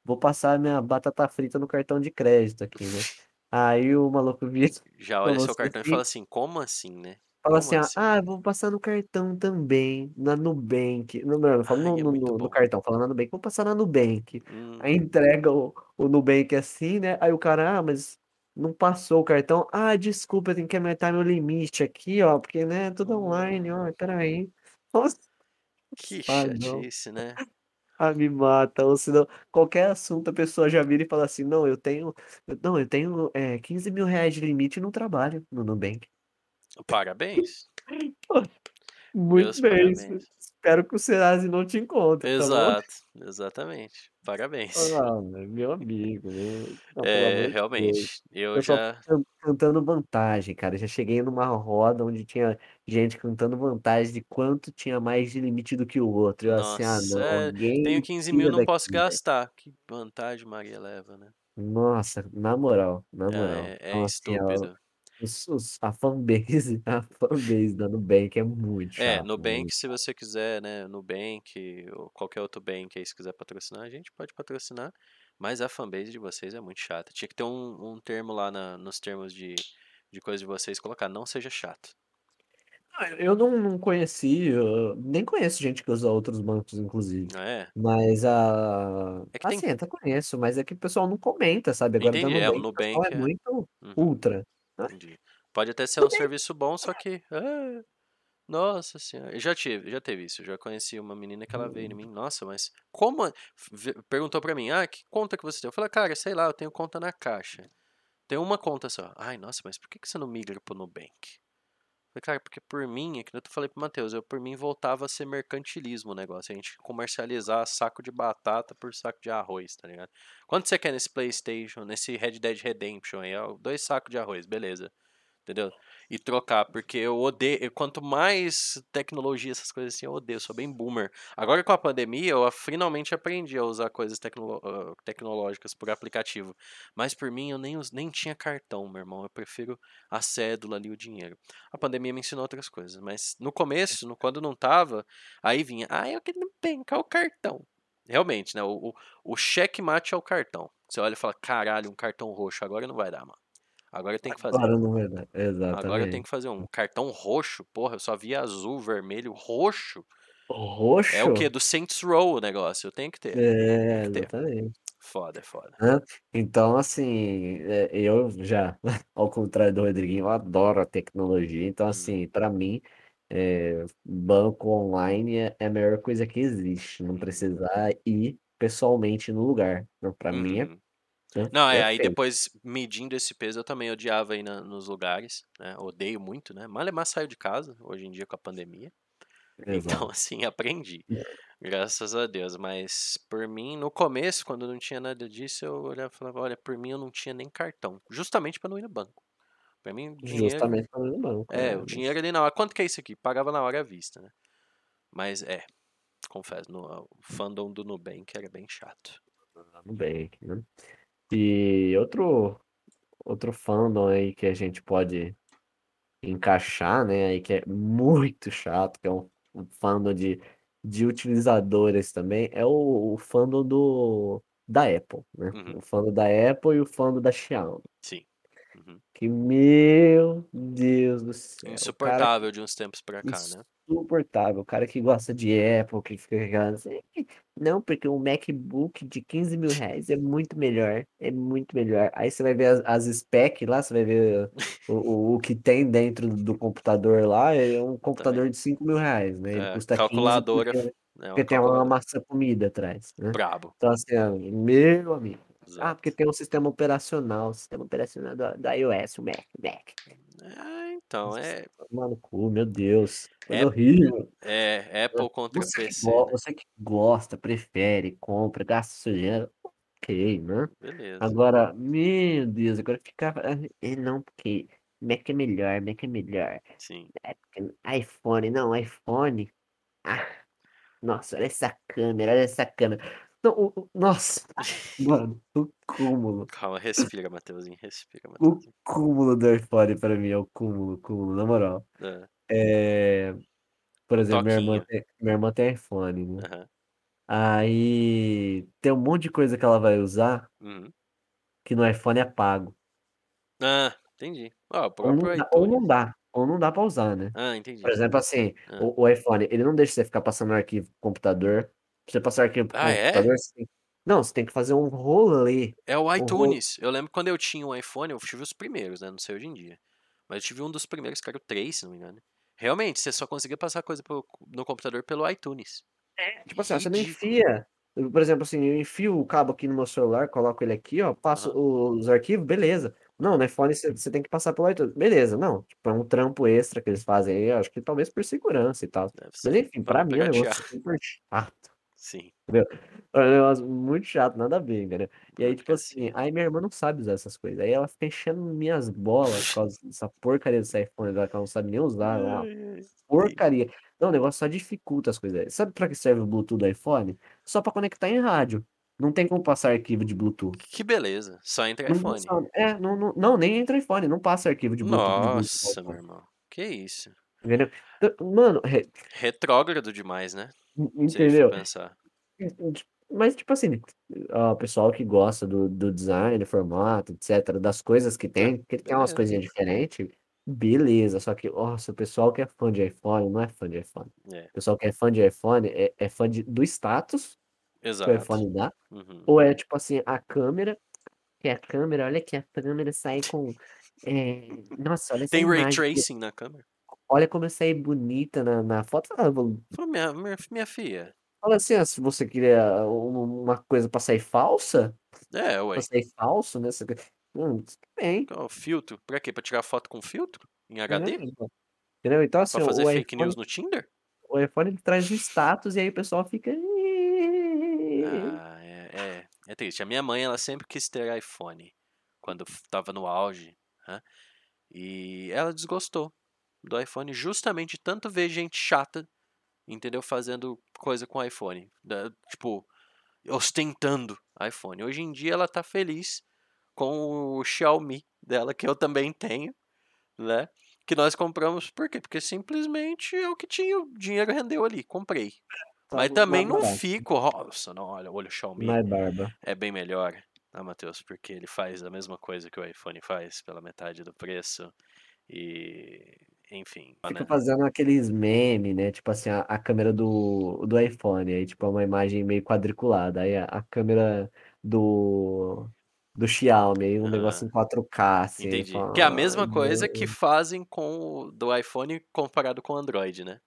vou passar minha batata frita no cartão de crédito aqui, né". Aí o maluco vira *laughs* Já olha seu cartão e fala assim assim: "Como assim, né, fala assim: assim?". "Ah, vou passar no cartão também, na Nubank", não não, não fala Ai, no é no no cartão, fala na Nubank: "Vou passar na Nubank", aí Uhum. entrega o o Nubank assim, né, aí o cara: "Ah, mas não passou o cartão", "Ah, desculpa, eu tenho que aumentar meu limite aqui ó, porque, né, tudo online, ó, espera Hum. aí". *laughs* Nossa, Que ah não. chatice, né. Ah, me mata, ou senão, qualquer assunto a pessoa já vira e fala assim: "Não, eu tenho não, eu tenho, eh, R$15.000 de limite e não trabalho no Nubank". Parabéns. *laughs* Muito Meus bem, parabéns. Es espero que o Serasa não te encontre, tá? Exato, exatamente, parabéns. Ah, meu amigo, né, não, É, de realmente, eu Pessoal já can cantando vantagem, cara, já cheguei numa roda onde tinha gente cantando vantagem de quanto tinha mais de limite do que o outro, eu assim: "Ah Nossa, não, é, tenho me 15.000 tira não posso daqui, velho". gastar, que vantagem Maria leva, né. Nossa, na moral, na Ah, moral. é é Então assim, ó, estúpido. Os os a fanbase *laughs* a fanbase da Nubank é muito É, chato, Nubank muito se você quiser, né, Nubank ou qualquer outro bank aí se quiser patrocinar a gente, pode patrocinar, mas a fanbase de vocês é muito chata, tinha que ter um um termo lá na nos termos de de coisa de vocês colocar: "Não seja chato". Ah, eu não não conheci, nem conheço gente que usa outros bancos inclusive, Ah é? mas a É que tem assim, até conheço, mas é que o pessoal não comenta, sabe, agora Entendi, é, o Nubank o pessoal é Nubank é muito uhum, ultra. Entendi. Pode até ser um serviço bom, só que, ah, nossa senhora, eu já tive, já teve isso, eu já conheci uma menina que ela veio em Hum. mim: "Nossa, mas como a" v perguntou pra mim: "Ah, que conta que você tem?" Eu falei: "Cara, sei lá, eu tenho conta na Caixa, tenho uma conta só". "Ai, nossa, mas por que você não migra para o Nubank?" Falei: "Cara, porque por mim", é que eu falei para o Matheus, eu por mim voltava a ser mercantilismo o negócio, a gente comercializar saco de batata por saco de arroz, tá ligado. "Quanto você quer nesse PlayStation, nesse Red Dead Redemption aí?", "Ah, 2 saco de arroz", "Beleza", entendeu. E trocar, porque eu odeio quanto mais tecnologia, essas coisas assim, eu odeio, eu sou bem boomer. Agora com a pandemia eu finalmente aprendi a usar coisas tecno hã, tecnológicas por aplicativo, mas por mim eu nem nem tinha cartão meu irmão, eu prefiro a cédula ali, o dinheiro. A pandemia me ensinou outras coisas, mas no começo, no quando não estava, aí vinha: "Ai, eu Nubank, qual o cartão?". Realmente, né, o o o checkmate é o cartão, você olha e fala: "Caralho, um cartão roxo, agora não vai dar mano, agora eu tenho que fazer". Agora não vai dar, Agora eu tenho exatamente. que fazer um cartão roxo, porra, eu só via azul, vermelho, roxo. É o Roxo? quê? Do Saints Row o negócio, eu tenho que ter, É, que ter. exatamente. Foda, é foda. Então assim, eh, eu já, *laughs* ao contrário do Rodriguinho, eu adoro a tecnologia, então Uhum. assim, pra mim, eh, banco online é é a melhor coisa que existe, não Uhum. precisar ir pessoalmente no lugar, então pra mim é Uhum. Né? Não, é, É aí depois, medindo esse peso, eu também odiava ir na- nos lugares, né? Odeio muito, né? Malemar saiu de casa, hoje em dia com a pandemia. *laughs* Então, Exato. assim, aprendi. Graças a Deus. Mas, por mim, no começo, quando não tinha nada disso, eu olhava e falava, olha, por mim eu não tinha nem cartão. Justamente pra não ir no banco. Pra mim, o dinheiro... Justamente para no banco. É, né? o dinheiro ali na hora. Quanto que é isso aqui? Pagava na hora à vista, né? Mas, é, confesso, no, o fandom do Nubank era bem chato. Nubank, né? E outro, outro fandom aí que a gente pode encaixar, né? Aí que é muito chato, que é um, um fandom de, de utilizadores também, é o, o fandom do, da Apple, né? Uhum. O fandom da Apple e o fandom da Xiaomi. Sim. Uhum. Que, meu Deus do céu, o cara Insuportável de uns tempos pra cá, né? insuportável. O cara que gosta de Apple, que fica assim, não, porque o MacBook de 15 mil reais é muito melhor, é muito melhor. Aí você vai ver as, as specs lá, você vai ver o, o, o que tem dentro do computador lá, é um computador de 5 mil reais, né? Ele É, custa 15 calculadora, porque? Uma porque tem uma calculadora. massa comida atrás, né? Brabo. Então assim, meu amigo. Ah, Exato. porque tem um sistema operacional, sistema operacional do, do iOS, o Mac, Mac. É, então, é, Mano, cu, meu Deus, É- horrível. é Apple contra Você que, PC, go- né? você que gosta, prefere, compra, gasta seu dinheiro, ok, né? Beleza. Agora, meu Deus, agora ficar. É, não, porque Mac é melhor, Mac é melhor. Sim. É iPhone, não, iPhone. Ah, nossa, olha essa câmera, olha essa câmera. Não, o- o- nossa, mano, o cúmulo. Calma, respira, Mateuzinho, respira, O Mateuzinho. cúmulo do iPhone pra mim é o cúmulo, o cúmulo, na moral. É, É, por exemplo, minha irmã, tem, minha irmã tem iPhone, né? aham. Aí tem um monte de coisa que ela vai usar Uhum. que no iPhone é pago. Ah, entendi. Ó, o Ou não dá, ou não dá, ou não dá pra usar, né? Ah, entendi. Por exemplo, assim, Ah. o, o iPhone, ele não deixa você ficar passando arquivo pro computador. Pra você passar arquivo pro Ah, é? computador, você tem... Não, você tem que fazer um rolê. É o iTunes. Eu lembro quando eu tinha um iPhone, eu tive os primeiros, né? Não sei hoje em dia. Mas eu tive um dos primeiros, que era o 3, se não me engano. Realmente, você só conseguia passar coisa pro- no computador pelo iTunes. Tipo assim, você não enfia. Por exemplo, assim, eu enfio o cabo aqui no meu celular, coloco ele aqui, ó, passo os arquivos, beleza. Não, no iPhone você, tem que passar pelo iTunes. Beleza, não. Tipo, é um trampo extra que eles fazem aí, acho que talvez por segurança e tal. Mas enfim, Pra mim é um negócio super chato. Sim. É um negócio muito chato, nada a ver, entendeu? E aí, tipo assim, aí minha irmã não sabe usar essas coisas. Aí ela fica enchendo minhas bolas por causa *laughs* dessa porcaria desse iPhone dela, que ela não sabe nem usar. É uma porcaria. Não, o negócio só dificulta as coisas. Sabe pra que serve o Bluetooth do iPhone? Só pra conectar em rádio. Não tem como passar arquivo de Bluetooth. Que beleza. Só entra Não, iPhone. funciona. é, não, não, não, nem entra iPhone, não passa arquivo de Bluetooth de Bluetooth. Nossa, meu irmão. Que isso. Entendeu? Então, Mano, re- Retrógrado demais, né? Se a gente for entendeu? pensar. Mas, tipo assim, o pessoal que gosta do, do design, do formato, etc., das coisas que É, tem, que tem umas coisinhas diferentes, beleza. Só que, nossa, o pessoal que é fã de iPhone não é fã de iPhone. É, O pessoal que é fã de iPhone é, é fã de, do status que o exato. iPhone dá, Uhum. ou é tipo assim, a câmera, que a câmera, olha que a câmera sai com. é, nossa, olha Tem ray imagem, tracing na câmera? Olha como eu saí bonita na, na foto. Fala, Falei, minha, minha, minha filha. fala assim, ó, se você queria um- uma coisa pra sair falsa, É, ué. pra sair falso, né? você- Hum, tudo bem. Ó, filtro. Pra quê? Pra tirar foto com filtro? Em É, HD? então. Entendeu? Então, assim, Pra o fazer fake iPhone, news no Tinder? o iPhone ele traz o status e aí o pessoal fica. Ah, é, é, é triste. A minha mãe, ela sempre quis ter iPhone quando f- tava no auge, né? E ela desgostou do iPhone justamente tanto ver gente chata, entendeu? Fazendo coisa com iPhone. Da- tipo, ostentando iPhone. Hoje em dia ela tá feliz com o Xiaomi dela, que eu também tenho, né? Que nós compramos, por quê? Porque simplesmente é o que tinha, o dinheiro rendeu ali, comprei. Tá Mas também não barato. fico, nossa, não, olha, olha o Xiaomi, Mais barba. é bem melhor, né, Matheus? Porque ele faz a mesma coisa que o iPhone faz pela metade do preço e, enfim, Fica né? fazendo aqueles memes, né? Tipo assim, a, a câmera do, do iPhone, aí tipo é uma imagem meio quadriculada. Aí a, a câmera do, do Xiaomi, aí um negócio Aham, em 4K, assim. entendi. fala, Que é a "Ah, mesma coisa que meu-" fazem com o do iPhone comparado com o Android, né?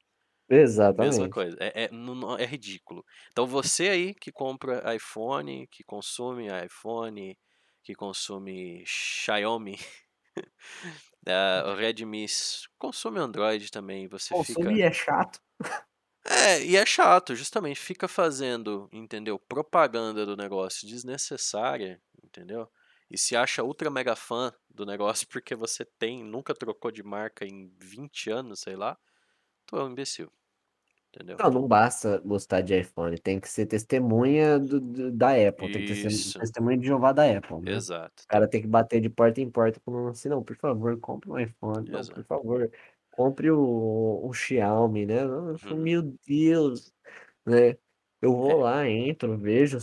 Mesma Exatamente. coisa, é, é, é ridículo. Então você aí que compra iPhone, que consome iPhone, que consome Xiaomi, *laughs* eh, o Redmi consome Android também, você fica... Consumir é chato. É, e é chato, justamente, fica fazendo, entendeu? Propaganda do negócio desnecessária, entendeu? E se acha ultra mega fã do negócio porque você tem, nunca trocou de marca em 20 anos, sei lá, tu é um imbecil, entendeu? Não, não basta gostar de iPhone, tem que ser testemunha do, do- da Apple, tem que ser testemunha de Jeová da Apple, né? exato, O cara tem que bater de porta em porta falando assim, não, por favor, compre um iPhone, não, por exato. favor, compre o, o Xiaomi, né? Falo, Uhum. Meu Deus, né? Eu vou É, lá, entro, vejo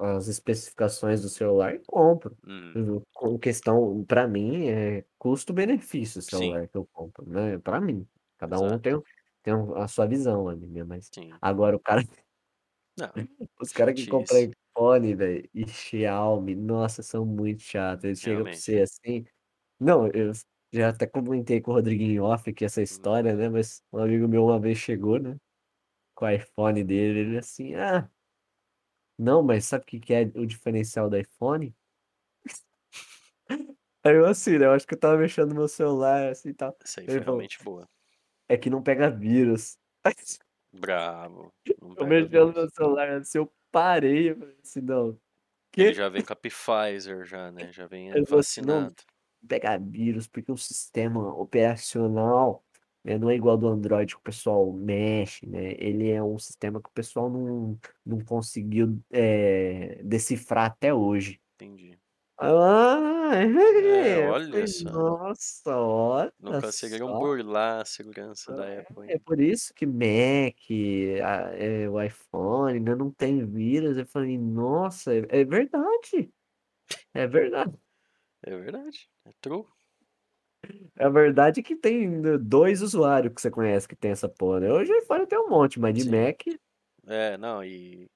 as especificações do celular e compro. Eu- Com questão, para mim, é custo-benefício o Sim, celular que eu compro, né? Para mim, cada um tem, tem a sua visão ali, né? Mas sim. agora o cara, *laughs* Não, os caras que compram iPhone, velho, e Xiaomi, nossa, são muito chatos. Eles chegam pra realmente. você assim. Não, eu já até comentei com o Rodriguinho off aqui essa Uhum. história, né? Mas um amigo meu uma vez chegou, né? Com o iPhone dele, ele assim, ah, não, mas sabe o que que é o diferencial do iPhone? *laughs* Aí eu assim, né? Eu acho que eu tava mexendo no meu celular, assim e tal. Essa aí Ele foi falou, realmente boa. É que não pega vírus. Bravo, não Eu pega mexendo no celular, assim, eu parei, eu falei assim, não, Ele que? já vem com a Pfizer já, né? Já vem Ele falou assim, não, vacinado. pegar vírus, porque o sistema operacional né, não é igual do Android que o pessoal mexe, né? Ele é um sistema que o pessoal não, não conseguiu é, decifrar até hoje. Entendi. Ah, É, olha só. nossa, olha Não conseguiram só. burlar a segurança da Apple, É hein? por isso que Mac, a- é, o iPhone ainda não tem vírus. Eu falei, nossa, é, é verdade. É verdade. É verdade. É true. É verdade que tem dois usuários que você conhece que tem essa porra, né? Hoje o iPhone tem um monte, mas de Sim. Mac, É, não, e,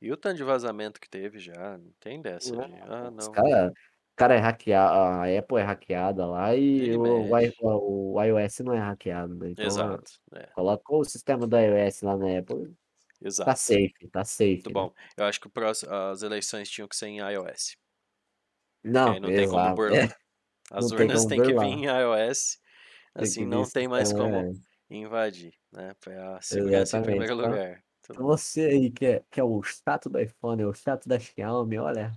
e o tanto de vazamento que teve já, não tem dessa de, ah, não, cara, cara é hackeado, a Apple é hackeada lá e o, o o iOS não é hackeado, né? Então, Exato, é, colocou o sistema do iOS lá na Apple, tá exato. safe, tá Muito safe, né? bom. Eu acho que o próximo, as eleições tinham que ser em iOS, Não, não tem como burlar. É, *laughs* As não tem urnas têm que vir em iOS, Tem assim não tem mais como é, invadir, né? Foi a segurança em primeiro Então, lugar. Então você aí que é, que é o chato do iPhone, o chato da Xiaomi, olha,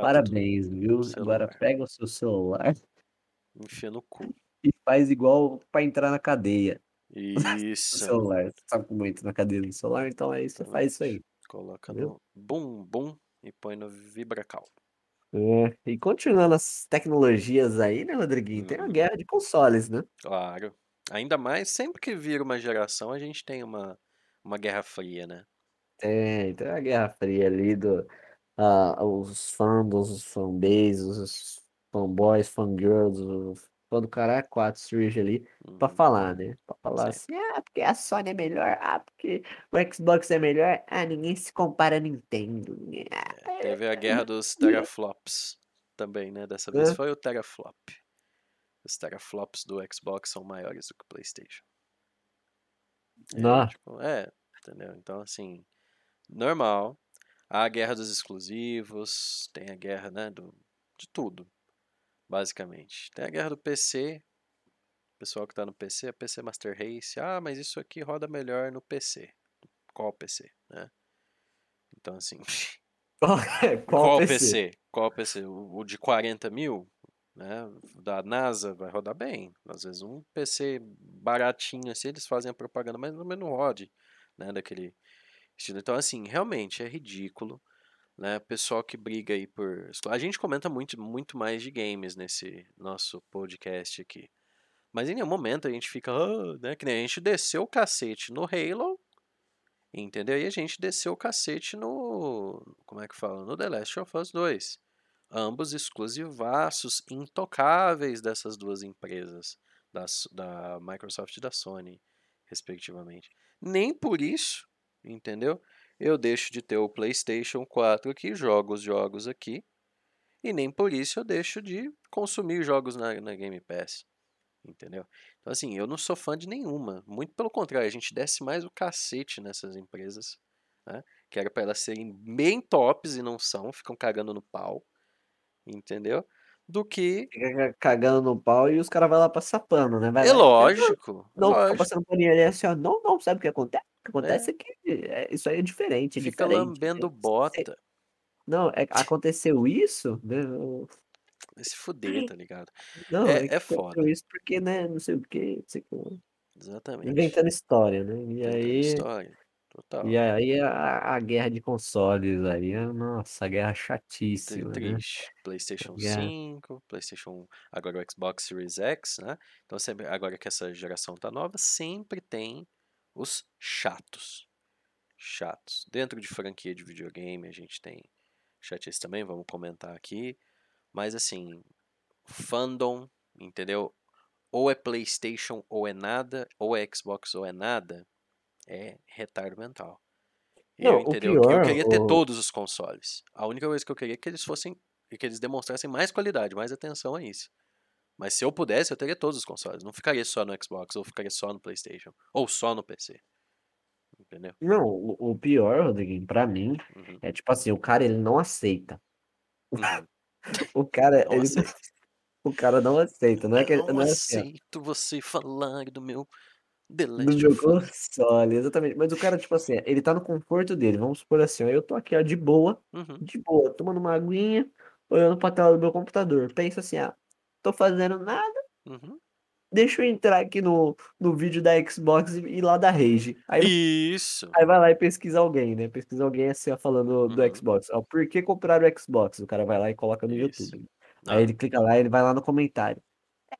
parabéns, viu? Agora pega o seu celular Enfia no cu. e faz igual pra entrar na cadeia *laughs* Isso. celular. Você sabe como entra na cadeia do celular? Então aí você faz isso aí, Coloca no bum bum e põe no vibracal. É, e continuando as tecnologias aí, né, Rodriguinho? Tem a Uhum, guerra de consoles, né? claro. Ainda mais sempre que vira uma geração, a gente tem uma, uma guerra fria, né? Tem, tem a guerra fria ali do, ah, os fandoms, os fanbases, os fanboys, fangirls, o fã do caralho, quatro surge ali pra Uhum, falar, né? Pra falar sempre. assim, ah, porque a Sony é melhor, ah, porque o Xbox é melhor, ah, ninguém se compara a Nintendo. Ah, É, teve a guerra dos *laughs* teraflops também, né? Dessa vez né? foi o teraflop. Os teraflops do Xbox são maiores do que o PlayStation. Não, tipo, é, entendeu? Então, assim, normal. Há a guerra dos exclusivos, tem a guerra, né, do, de tudo, basicamente. Tem a guerra do PC, pessoal que tá no PC, a PC Master Race. Ah, mas isso aqui roda melhor no PC. Qual PC, né? Então, assim, *laughs* *laughs* qual, qual qual PC? PC? Qual PC? O, o de 40 mil, né? Da NASA vai rodar bem. Às vezes um PC baratinho assim, eles fazem a propaganda, mas não não rode, né? Daquele estilo. Então, assim, realmente é ridículo, né? Pessoal que briga aí por. A gente comenta muito, muito mais de games nesse nosso podcast aqui. Mas em nenhum momento a gente fica, "Ah", né? Que nem a gente desceu o cacete no Halo, entendeu? E a gente desceu o cacete no. Como é que fala? No The Last of Us 2. Ambos exclusivaços, intocáveis dessas duas empresas, da, da Microsoft e da Sony, respectivamente. Nem por isso, entendeu? Eu deixo de ter o PlayStation 4 aqui, jogo os jogos aqui, e nem por isso eu deixo de consumir jogos na, na Game Pass. Entendeu? Então, assim, eu não sou fã de nenhuma. Muito pelo contrário, a gente desce mais o cacete nessas empresas, né? Que era para elas serem bem tops e não são, ficam cagando no pau. Entendeu? Do que. Fica cagando no pau e os caras vão lá passar pano, né? Vai É lá lógico, Não, fica lógico. passando paninho ali assim, ó. Não, não, sabe o que acontece? O que acontece É, é que é, isso aí é diferente, é fica diferente. lambendo É, cê- bota. não, é, aconteceu isso, né? Se fuder, tá ligado? Não, É, é é foda. isso porque, né? Não sei o que, não sei o que. Exatamente. Inventando história, né? E Inventando aí, história. Total. e aí a, a guerra de consoles aí, é, nossa, a guerra chatíssima, né? Triste. PlayStation Guerra- 5, PlayStation. Agora o Xbox Series X, né? Então, sempre, agora que essa geração tá nova, sempre tem os chatos. Chatos. Dentro de franquia de videogame, a gente tem chatice também, vamos comentar aqui. Mas, assim, fandom, entendeu? Ou é PlayStation ou é nada, ou é Xbox ou é nada, é retardo mental. Não, Eu, o entendeu? Eu pior, queria ter o- todos os consoles. A única coisa que eu queria é que eles fossem, é que eles demonstrassem mais qualidade, mais atenção a isso. Mas se eu pudesse, eu teria todos os consoles. Não ficaria só no Xbox, ou ficaria só no PlayStation, ou só no PC. Entendeu? Não, o, o pior, Rodriguinho, pra mim, Uhum, é tipo assim, o cara ele não aceita. uhum. *laughs* O cara, Não ele, aceito. *laughs* o cara não aceita, não é que Eu não não é assim, aceito você falar do meu The do Last meu of Us. console, exatamente. Mas o cara, tipo assim, ele tá no conforto dele, vamos supor assim, ó, eu tô aqui, ó, de boa, Uhum, de boa, tomando uma aguinha, olhando pra tela do meu computador. Pensa assim, ah, tô fazendo nada, uhum. deixa eu entrar aqui no, no vídeo da Xbox e, e lá da Rage. Aí Isso. Aí vai lá e pesquisa alguém, né? Pesquisa alguém assim, ó, falando do Uhum, Xbox. Ó, por que comprar o Xbox? O cara vai lá e coloca no isso. YouTube. Aí Ah, ele clica lá e ele vai lá no comentário.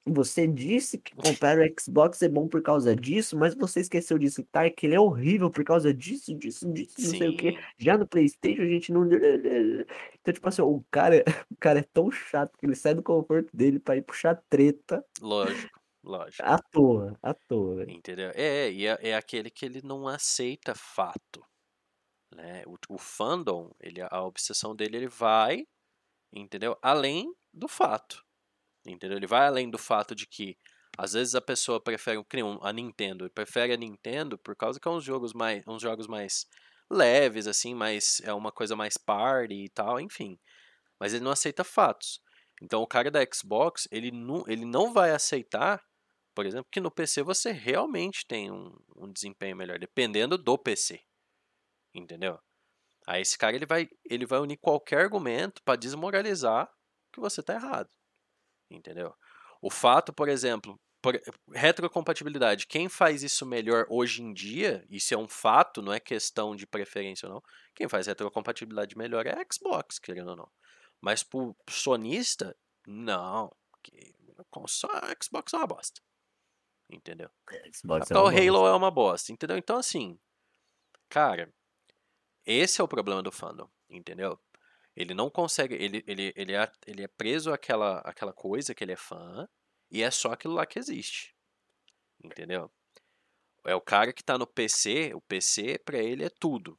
Você disse que comprar o Xbox é bom por causa disso, mas você esqueceu de citar que ele é horrível por causa disso, disso, disso, não sei o sim. Já no PlayStation a gente não. Então, tipo assim, o cara, *laughs* o cara é tão chato que ele sai do conforto dele pra ir puxar treta Lógico, lógico. à toa, à toa. Entendeu? É, e é, é aquele que ele não aceita fato, né? O, o fandom, ele, a obsessão dele, ele vai, entendeu? Além do fato, entendeu? Ele vai além do fato de que às vezes a pessoa prefere um- a Nintendo, prefere a Nintendo por causa que é uns jogos mais, uns jogos mais leves, assim, mais é uma coisa mais party e tal, enfim. Mas ele não aceita fatos. Então o cara da Xbox, ele não, ele não vai aceitar por exemplo, que no PC você realmente tem um, um desempenho melhor, dependendo do PC. Entendeu? Aí esse cara ele vai, ele vai unir qualquer argumento para desmoralizar que você tá errado. Entendeu? O fato, por exemplo, por, retrocompatibilidade, quem faz isso melhor hoje em dia, isso é um fato, não é questão de preferência ou não. Quem faz retrocompatibilidade melhor é a Xbox, querendo ou não. Mas pro sonista, não. Que, só a Xbox é uma bosta. Entendeu? Xbox é Até o uma bosta. Halo é uma bosta, entendeu? Então, assim, cara, esse é o problema do fandom, entendeu? Ele não consegue, ele, ele, ele, é, ele é preso àquela, àquela coisa que ele é fã, e é só aquilo lá que existe, entendeu? É o cara que tá no PC, o PC pra ele é tudo.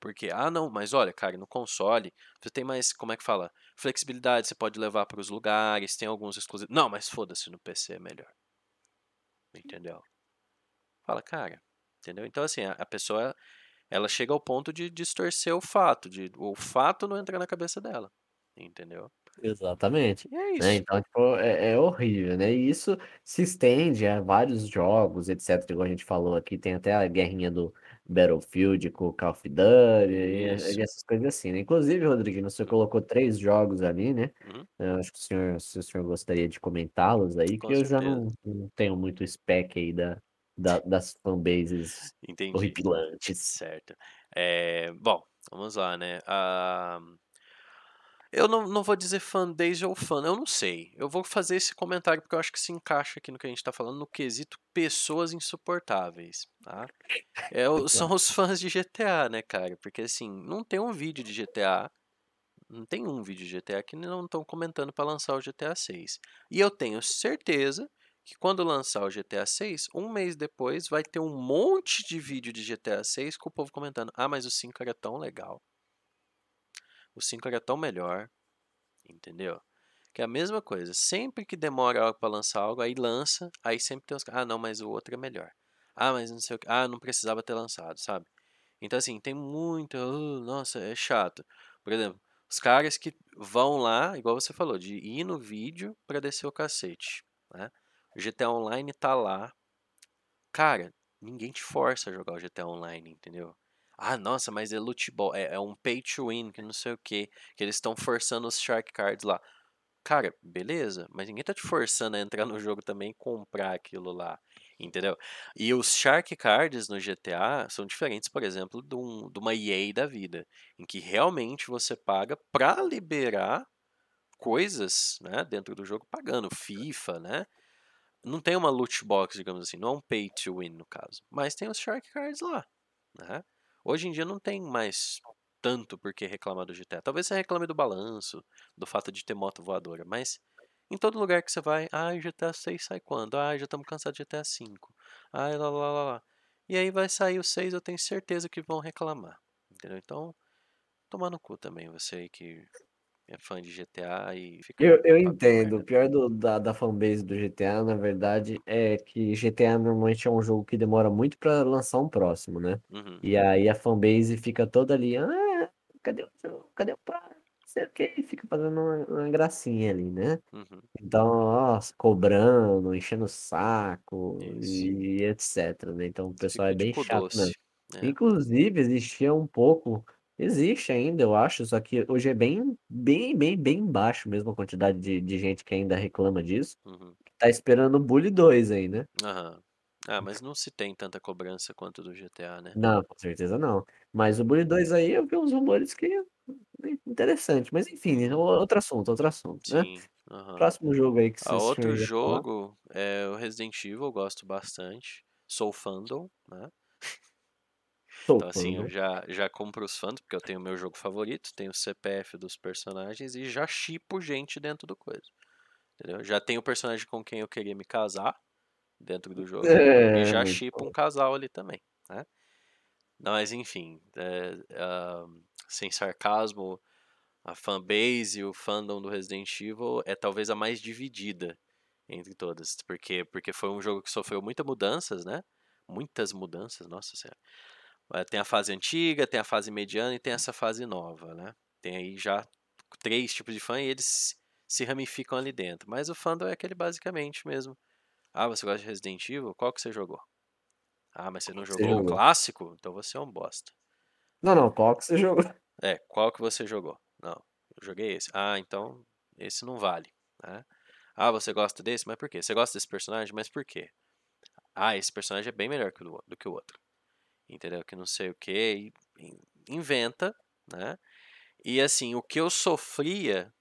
Porque, ah não, mas olha, cara, no console você tem mais, como é que fala? Flexibilidade, você pode levar para os lugares, tem alguns exclusivos. Não, mas foda-se, no PC é melhor. Entendeu? Fala, cara, entendeu? Então, assim, a, a pessoa, ela chega ao ponto de distorcer o fato, de o fato não entrar na cabeça dela, entendeu? Exatamente. E é Né? isso. Então, tipo, é, é horrível, né? E isso se estende a vários jogos, etc. Igual a gente falou aqui, tem até a guerrinha do Battlefield com o Call of Duty e, e essas coisas assim, né? Inclusive, Rodriguinho, você colocou três jogos ali, né? Uhum, Eu acho que o senhor, se o senhor gostaria de comentá-los aí, com que eu já certeza. não, não tenho muito spec aí da, da- das fanbases Entendi. horripilantes. Certo. É, bom, vamos lá, né? Ah, eu não, não vou dizer fanbase ou fã, eu não sei. Eu vou fazer esse comentário porque eu acho que se encaixa aqui no que a gente tá falando, no quesito pessoas insuportáveis, tá? É, são os fãs de GTA, né, cara? Porque assim, não tem um vídeo de GTA, não tem um vídeo de GTA que não estão comentando para lançar o GTA 6. E eu tenho certeza que quando lançar o GTA 6, um mês depois vai ter um monte de vídeo de GTA 6 com o povo comentando: "Ah, mas o 5 era tão legal. O 5 era tão melhor". Entendeu? Que é a mesma coisa. Sempre que demora para lançar algo, aí lança, aí sempre tem os ah, não, mas o outro é melhor. Ah, mas não sei o que. Ah, não precisava ter lançado, sabe? Então, assim, tem muito. "Ah, nossa, é chato. Por exemplo, Os caras que vão lá, igual você falou, de ir no vídeo pra descer o cacete, né? O GTA Online tá lá. Cara, ninguém te força a jogar o GTA Online, entendeu? Ah, nossa, mas é loot ball, é, é um pay to win, que não sei o que, que eles estão forçando os Shark Cards lá. Cara, beleza, mas ninguém tá te forçando a entrar *laughs* no jogo também e comprar aquilo lá, entendeu? E os Shark Cards no GTA são diferentes, por exemplo, de, um, de uma EA da vida, em que realmente você paga pra liberar coisas, né, dentro do jogo, pagando FIFA, né? Não tem uma loot box, digamos assim, não é um pay to win no caso, mas tem os Shark Cards lá, né? Hoje em dia não tem mais tanto por que reclamar do GTA. Talvez você reclame do balanço, do fato de ter moto voadora, mas em todo lugar que você vai, ah, GTA 6 sai quando? Ah, já estamos cansados de GTA 5. Ah, lá, lá, lá, lá. E aí vai sair o 6, eu tenho certeza que vão reclamar. Entendeu? Então, tomar no cu também, você aí que é fã de GTA e fica. Eu, eu entendo. O pior do, da, da fanbase do GTA, na verdade, é que GTA normalmente é um jogo que demora muito pra lançar um próximo, né? Uhum. E aí a fanbase fica toda ali, ah, cadê o jogo? Cadê o? Não sei o que, fica fazendo uma, uma gracinha ali, né? Uhum. Então, nossa, cobrando, enchendo o saco Isso. e etc, né? Então o pessoal Fica é bem tipo chato doce. mesmo. É. Inclusive, existia um pouco, existe ainda, eu acho, só que hoje é bem, bem, bem, bem baixo mesmo a quantidade de, de gente que ainda reclama disso. Uhum. Tá esperando o Bully 2 aí, né? Aham. Ah, mas não se tem tanta cobrança quanto do GTA, né? Não, com certeza não. Mas o Bully 2 aí eu vi uns rumores que interessante, mas enfim, Uhum. outro assunto, outro assunto, né? Sim. aham. Próximo jogo aí que vocês outro jogo é o Resident Evil, eu gosto bastante. Sou fandom, né? Então assim, eu falando. já, já compro os fãs, porque eu tenho o meu jogo favorito, tenho o CPF dos personagens e já chipo gente dentro do coisa. Entendeu? Já tenho o personagem com quem eu queria me casar dentro do jogo. É, e já chipo bom. um casal ali também, né? Mas enfim, é, ah, sem sarcasmo, a fanbase e o fandom do Resident Evil é talvez a mais dividida entre todas. Porque, porque foi um jogo que sofreu muitas mudanças, né? Muitas mudanças, nossa senhora. Eh, Tem a fase antiga, tem a fase mediana e tem essa fase nova, né? Tem aí já três tipos de fã e eles se ramificam ali dentro. Mas o fandom é aquele basicamente mesmo. Ah, você gosta de Resident Evil? Qual que você jogou? Ah, mas você não Você jogou o jogou. clássico? Então você é um bosta. Não, não, qual que você jogou? *laughs* É, qual que você jogou? Não, eu joguei esse. Ah, então esse não vale, né? Ah, você gosta desse? Mas por quê? Você gosta desse personagem? Mas por quê? Ah, esse personagem é bem melhor que o, do que o outro. Entendeu? Que não sei o que. Inventa, né? E assim, o que eu sofria,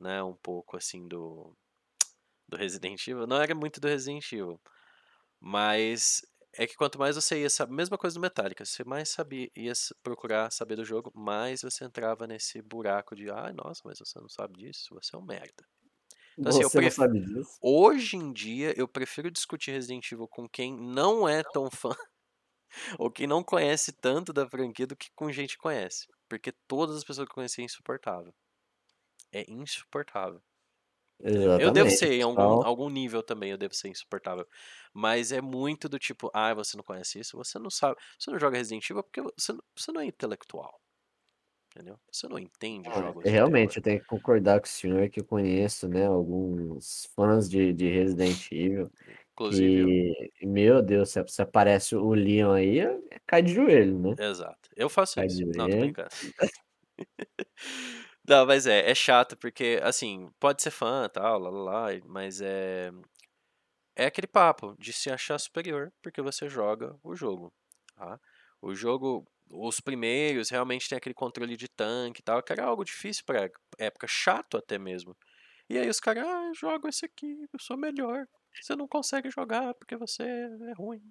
né, um pouco assim do, do Resident Evil, não era muito do Resident Evil. Mas é que quanto mais você ia saber, mesma coisa do Metallica, você mais sabia, ia procurar saber do jogo, mais você entrava nesse buraco de, ai, nossa, mas você não sabe disso, você é um merda. Então, assim, Você não pref... sabe disso? hoje em dia eu prefiro discutir Resident Evil com quem não é tão fã ou quem não conhece tanto da franquia do que com gente conhece, porque todas as pessoas que eu conheci é insuportável. É insuportável. entendeu? Eu devo Exatamente, ser em algum, pessoal. algum nível também, eu devo ser insuportável. Mas é muito do tipo, ah, você não conhece isso, você não sabe, você não joga Resident Evil porque você, não- você não é intelectual. Entendeu? Você não entende É, jogos realmente, eu tenho que concordar com o senhor que eu conheço, né, alguns fãs de, de Resident Evil Inclusive, que, meu Deus, se, aparece o Leon aí, cai de joelho, né? Exato. Eu faço Cai isso. Não, tô brincando. *laughs* Não, mas é, é chato porque, assim, pode ser fã tal, lá, lá, lá, mas é. É aquele papo de se achar superior porque você joga o jogo. Tá? O jogo, os primeiros realmente tem aquele controle de tanque e tal, que era algo difícil pra época, chato até mesmo. E aí os caras, ah, eu jogo esse aqui, eu sou melhor. Você não consegue jogar porque você é ruim.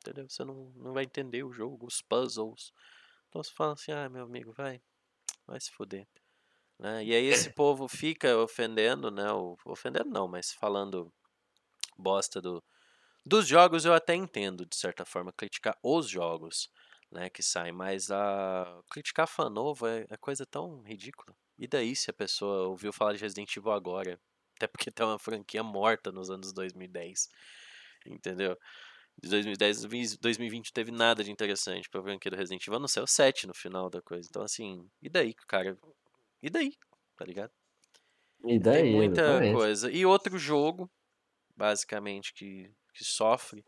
Entendeu? Você não, não vai entender o jogo, os puzzles. Então você fala assim, ah, meu amigo, vai, vai se fuder. Né? E aí esse povo fica ofendendo, né? Ofendendo não, mas falando bosta do, dos jogos eu até entendo, de certa forma, criticar os jogos, né, que saem, mas a criticar fã novo é, é coisa tão ridícula. E daí se a pessoa ouviu falar de Resident Evil agora? Até porque tá uma franquia morta nos anos 2010. Entendeu? De 2010 a 2020 não teve nada de interessante pra franquia do Resident Evil, a não ser o 7 no final da coisa. Então, assim, e daí cara E daí? Tá ligado? E Tem daí, muita exatamente. coisa. E outro jogo, basicamente, que, que sofre,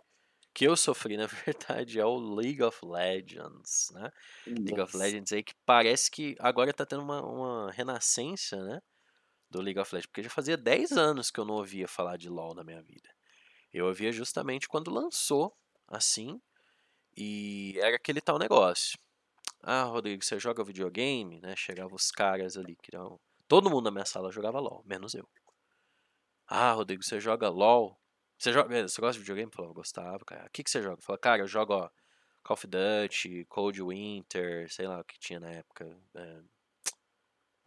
que eu sofri, *laughs* na verdade, é o League of Legends, né? League of Nossa. Legends aí, que parece que agora tá tendo uma, uma renascença, né? Do League of Legends, porque já fazia 10 anos que eu não ouvia falar de LoL na minha vida. Eu ouvia justamente quando lançou, assim, e era aquele tal negócio. Ah, Rodrigo, você joga videogame, né? Chegava os caras ali que eram. Todo mundo na minha sala jogava LOL, menos eu. Ah, Rodrigo, você joga LOL? Você joga. Você gosta de videogame? Eu falava, gostava, cara. O que, que você joga? Eu falava, cara, eu jogo ó, Call of Duty, Cold Winter, sei lá o que tinha na época. é,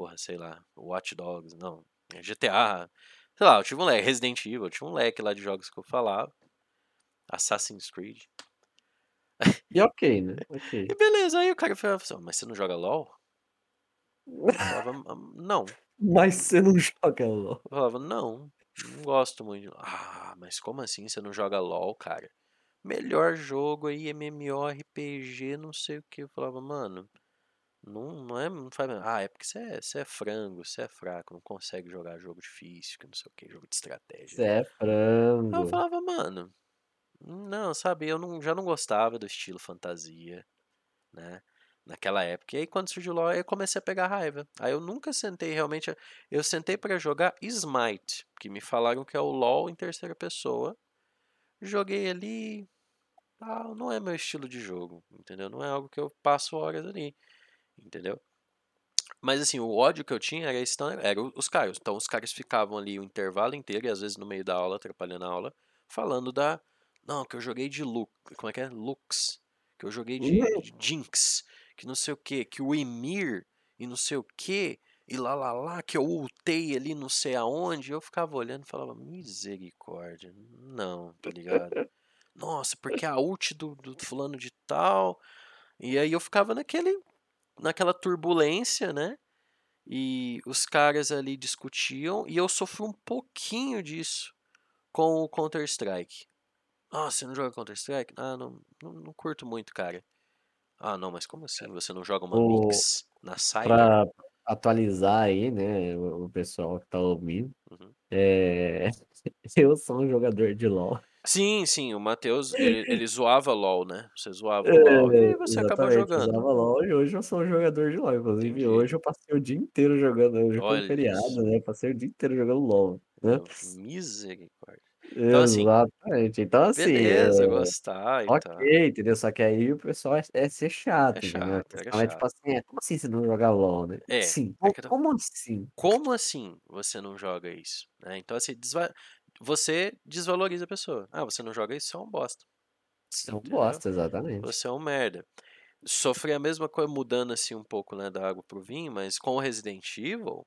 porra, sei lá, Watch Dogs, não. é, GTA. Sei lá, eu tive um leque, Resident Evil, eu tinha um leque lá de jogos que eu falava. Assassin's Creed. E ok, né? Ok. E beleza, aí o cara falava assim, mas você não joga LOL? Eu falava, "Ah, não. Mas você não *laughs* joga LOL. Eu falava, não, não gosto muito. de LOL." Ah, mas como assim você não joga LOL, cara? Melhor jogo aí, MMORPG, não sei o que. Eu falava, mano, não, não é. Não faz, ah, é porque você é, você é frango, você é fraco, não consegue jogar jogo difícil, que não sei o que, jogo de estratégia. Você é Aí eu frango. falava, mano, não, sabe, eu não, já não gostava do estilo fantasia, né? Naquela época. E aí quando surgiu o LoL, eu comecei a pegar raiva. Aí eu nunca sentei realmente. Eu sentei pra jogar Smite, que me falaram que é o LoL em terceira pessoa. Joguei ali. Ah, não é meu estilo de jogo, entendeu? Não é algo que eu passo horas ali, entendeu? Mas assim, o ódio que eu tinha era esse, era os caras. Então os caras ficavam ali o intervalo inteiro, e às vezes no meio da aula, atrapalhando a aula, falando da. Não, que eu joguei de Lux. Como é que é? Lux. Que eu joguei de, Uhum. de Jinx. Que não sei o que. Que o Emir e não sei o que. E lá lá lá, que eu ultei ali não sei aonde. Eu ficava olhando e falava, misericórdia. Não, tá ligado? Nossa, porque a ult do, do fulano de tal. E aí eu ficava naquele. Naquela turbulência, né? E os caras ali discutiam. E eu sofri um pouquinho disso com o Counter-Strike. Ah, você não joga Counter-Strike? Ah, não, não, não curto muito, cara. Ah, não, mas como assim? Você não joga uma O- mix na Cyber? Pra atualizar aí, né, o o pessoal que tá ouvindo, Uhum. é... *laughs* eu sou um jogador de LoL. Sim, sim, o Matheus, ele, ele zoava LOL, né? Você zoava É, LOL e você acabou jogando. usava LoL e hoje eu sou um jogador de LoL. Inclusive, Entendi. hoje eu passei o dia inteiro jogando, hoje foi um feriado, né? Passei o dia inteiro jogando LoL, né? Misericórdia. Então, assim, Exatamente. Então, assim, beleza, é, gostar e tal. ok, entendeu? Só que aí o pessoal é, é ser chato, É chato, questão é tipo chato. assim, é, como assim você não joga LoL, né? Como É, assim? é Co- que eu tô- Como assim? Como assim você não joga isso? né? Então, assim, desva- você desvaloriza a pessoa. Ah, você não joga isso, você é um bosta. São Entendeu? bosta, exatamente. Você é um merda. Sofri a mesma coisa, mudando assim um pouco, né, da água pro vinho, mas com o Resident Evil,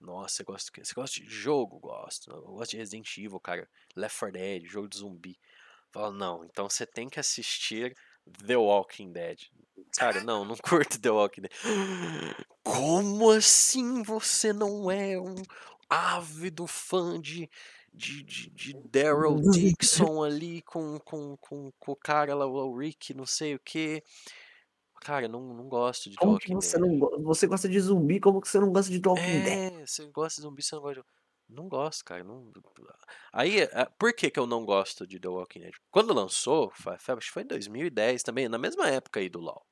nossa, você gosta, você gosta de jogo? Gosto. Eu gosto de Resident Evil, cara. Left 4 Dead, jogo de zumbi. Fala, não, então você tem que assistir The Walking Dead. Cara, não, não *laughs* curto The Walking Dead. Como assim você não é um ávido fã de, de, de, de Daryl Dixon *laughs* ali com, com, com, com o cara lá, o Rick, não sei o que. Cara, não, não gosto de Como Walking você Dead. não você gosta de zumbi, como que você não gosta de The Walking Dead? É, você gosta de zumbi, você não gosta de... Não gosto, cara. Não... Aí, é, por que que eu não gosto de The Walking Dead? Quando lançou, fa- acho que foi em 2010 também, na mesma época aí do LoL.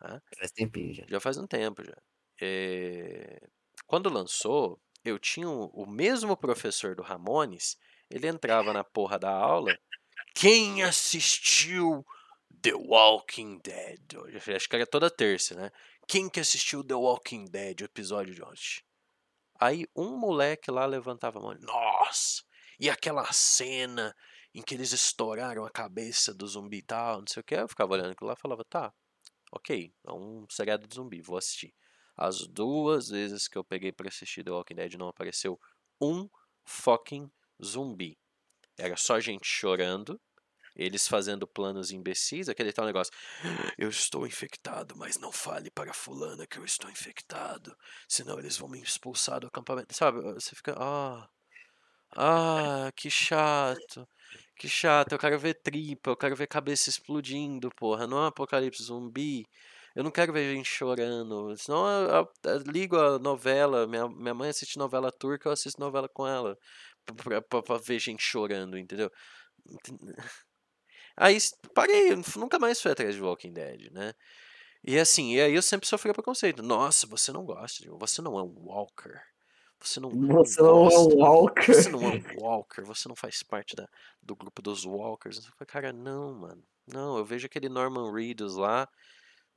né? Faz tempinho já. Já faz um tempo já. É, Quando lançou, eu tinha o o mesmo professor do Ramones, ele entrava na porra da aula. Quem assistiu The Walking Dead? Acho que era toda terça, né? Quem que assistiu The Walking Dead, o episódio de ontem? Aí um moleque lá levantava a mão. Nossa! E aquela cena em que eles estouraram a cabeça do zumbi e tal, não sei o que. Eu ficava olhando aquilo lá e falava, tá, ok, é um seriado de zumbi, vou assistir. As duas vezes que eu peguei pra assistir The Walking Dead não apareceu um fucking zumbi. Era só gente chorando, eles fazendo planos imbecis, aquele tal negócio. Eu estou infectado, mas não fale para fulana que eu estou infectado, senão eles vão me expulsar do acampamento. Sabe, você fica, ah, ah, que chato. Que chato, eu quero ver tripa, eu quero ver cabeça explodindo, porra. Não é um apocalipse zumbi. Eu não quero ver gente chorando. Senão eu, eu, eu ligo a novela. Minha, minha mãe assiste novela turca, eu assisto novela com ela. Pra, pra, pra ver gente chorando, entendeu? *laughs* Aí parei, nunca mais fui atrás de Walking Dead, né? E assim, e aí eu sempre sofri preconceito. Nossa, você não gosta, você não é um Walker. Você não, você não, é um Walker. Você não é um Walker, você não faz parte da, do grupo dos Walkers. Eu falei, cara, não, mano. Não, eu vejo aquele Norman Reedus lá.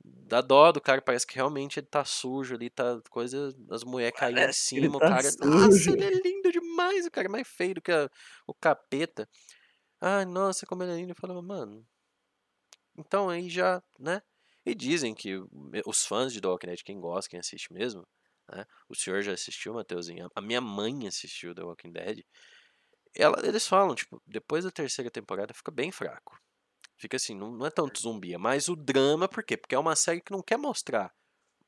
Dá dó do cara, parece que realmente ele tá sujo ali, tá coisa. As mulheres caindo em cima, tá o cara. Sujo. Nossa, ele é lindo demais, o cara é mais feio do que a, o capeta. Ai, nossa, como ele é lindo. Eu falava, mano. Então aí já, né? E dizem que os fãs de The Walking Dead, quem gosta, quem assiste mesmo, né? O senhor já assistiu, Mateuzinho? A minha mãe assistiu The Walking Dead. Ela, eles falam, tipo, depois da terceira temporada fica bem fraco. Fica assim, não, não é tanto zumbi, é mais o drama, por quê? Porque é uma série que não quer mostrar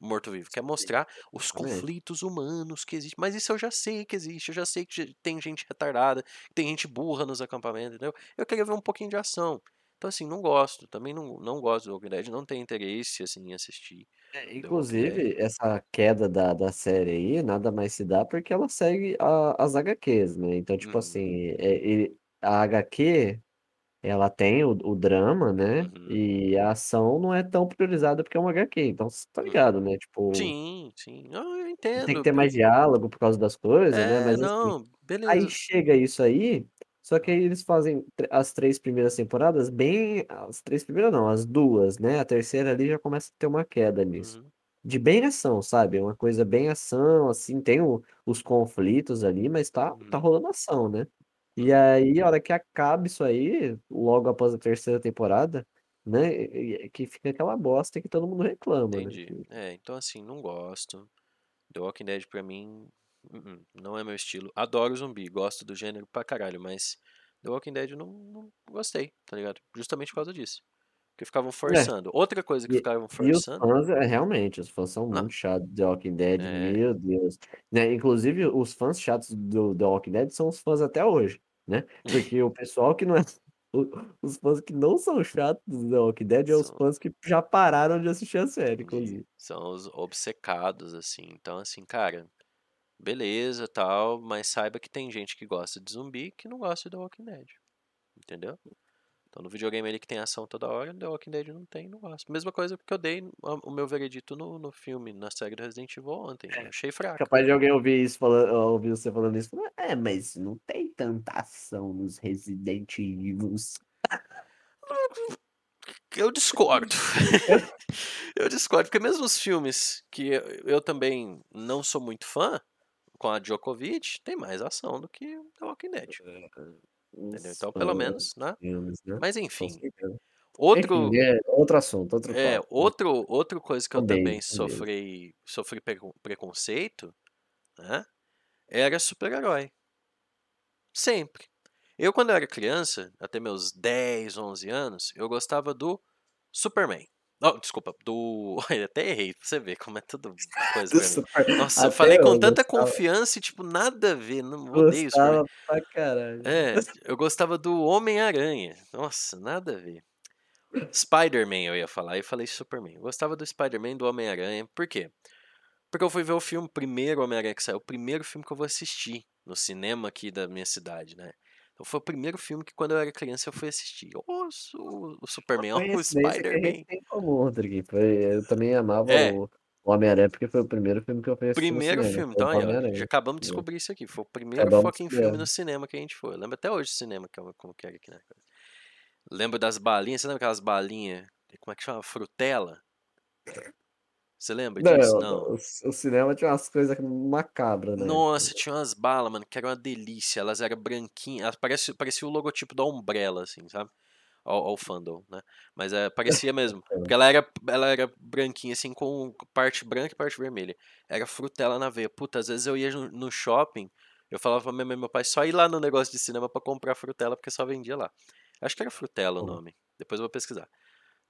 morto-vivo, quer mostrar os conflitos humanos que existem. Mas isso eu já sei que existe, eu já sei que tem gente retardada, que tem gente burra nos acampamentos, entendeu? Eu queria ver um pouquinho de ação. Então, assim, não gosto. Também não, não gosto do Walking Dead, não tenho interesse, assim, em assistir. É, inclusive, essa queda da, da série aí, nada mais se dá porque ela segue a- as HQs, né? Então, tipo Uhum, assim, é, ele- a HQ, ela tem o, o drama, né? uhum, E a ação não é tão priorizada porque é uma HQ. Então, você tá uhum. ligado, né? Tipo, Sim, sim. Eu tem que entendo. ter mais diálogo por causa das coisas, né? É, Mas assim, não, aí beleza. chega isso aí, só que aí eles fazem as três primeiras temporadas bem. As três primeiras não, as duas, né? A terceira ali já começa a ter uma queda nisso. Uhum, De bem ação, sabe? É Uma coisa bem ação, assim, tem o- os conflitos ali, mas tá, tá uhum, rolando ação, né? E aí, a hora que acaba isso aí, logo após a terceira temporada, né? Que fica aquela bosta que todo mundo reclama, né? Entendi. É, então assim, não gosto. The Walking Dead pra mim uh-uh, não é meu estilo. Adoro zumbi, gosto do gênero pra caralho, mas The Walking Dead eu não, não gostei, tá ligado? Justamente por causa disso. Porque ficavam É, forçando. Outra coisa que E, ficavam e os forçando. fãs, é, realmente, os fãs são Não. muito chatos de The Walking Dead, É. meu Deus. Né? Inclusive, os fãs chatos do The Walking Dead são os fãs até hoje, né? Porque o pessoal que não é. *laughs* Os fãs que não são chatos do The Walking Dead é os São, fãs que já pararam de assistir a série, inclusive. São os obcecados, assim. Então, assim, cara, beleza, tal, mas saiba que tem gente que gosta de zumbi que não gosta de The Walking Dead. Entendeu? Então no videogame ele que tem ação toda hora, The Walking Dead não tem, não gosto. Mesma coisa porque eu dei o meu veredito no, no filme, na série do Resident Evil ontem. Eu achei fraco. Capaz de alguém ouvir isso falando, ouvir você falando isso, é, mas não tem tanta ação nos Resident Evil. *laughs* Eu discordo. *laughs* eu discordo, porque mesmo os filmes que eu, eu também não sou muito fã, com a Djokovic, tem mais ação do que The Walking Dead. Entendeu? Então, pelo menos, né? filmes, né? Mas enfim, certeza. outro Enfim, é outro assunto, outro é, papo. outro outra coisa que eu Também, também sofri sofri precon- preconceito, né? Era super-herói. Sempre. Eu, quando eu era criança, até meus 10, 11 anos, eu gostava do Superman. Oh, desculpa, do. *laughs* Eu até errei, pra você ver como é tudo *laughs* coisa. Nossa, eu Até falei com eu tanta gostava, confiança e, tipo, nada a ver. Não odeio o Superman. gostava pra caralho. É, eu gostava do Homem-Aranha. Nossa, nada a ver. Spider-Man eu ia falar, eu falei Superman. Eu gostava do Spider-Man e do Homem-Aranha. Por quê? Porque eu fui ver o filme, primeiro Homem-Aranha que saiu, o primeiro filme que eu vou assistir no cinema aqui da minha cidade, né? Então foi o primeiro filme que quando eu era criança eu fui assistir. O, o Superman, oh, o Spider-Man. *laughs* eu também amava É, o Homem-Aranha porque foi o primeiro filme que eu fui assistir no primeiro filme. Então aí, ó, já acabamos de descobrir isso aqui. Foi o primeiro Acabamos fucking filme no descobrindo. cinema que a gente foi. Eu lembro até hoje do cinema, que é como que era aqui, né? Lembro das balinhas, você lembra aquelas balinhas, como é que chama? Frutela? Você lembra disso? Não, Não. o, o cinema tinha umas coisas macabras época. Nossa, tinha umas balas, mano, que era uma delícia. Elas eram branquinhas. Elas parecia, parecia o logotipo da Umbrella, assim, sabe? Ao, ao fandom, né? Mas *laughs* é, parecia mesmo. Porque ela era, ela era branquinha, assim, com parte branca e parte vermelha. Era frutela na veia. Puta, às vezes eu ia no, no shopping, eu falava pra minha mãe e meu pai só ir lá no negócio de cinema pra comprar frutela, porque só vendia lá. Acho que era frutela o Pô, nome. Depois eu vou pesquisar.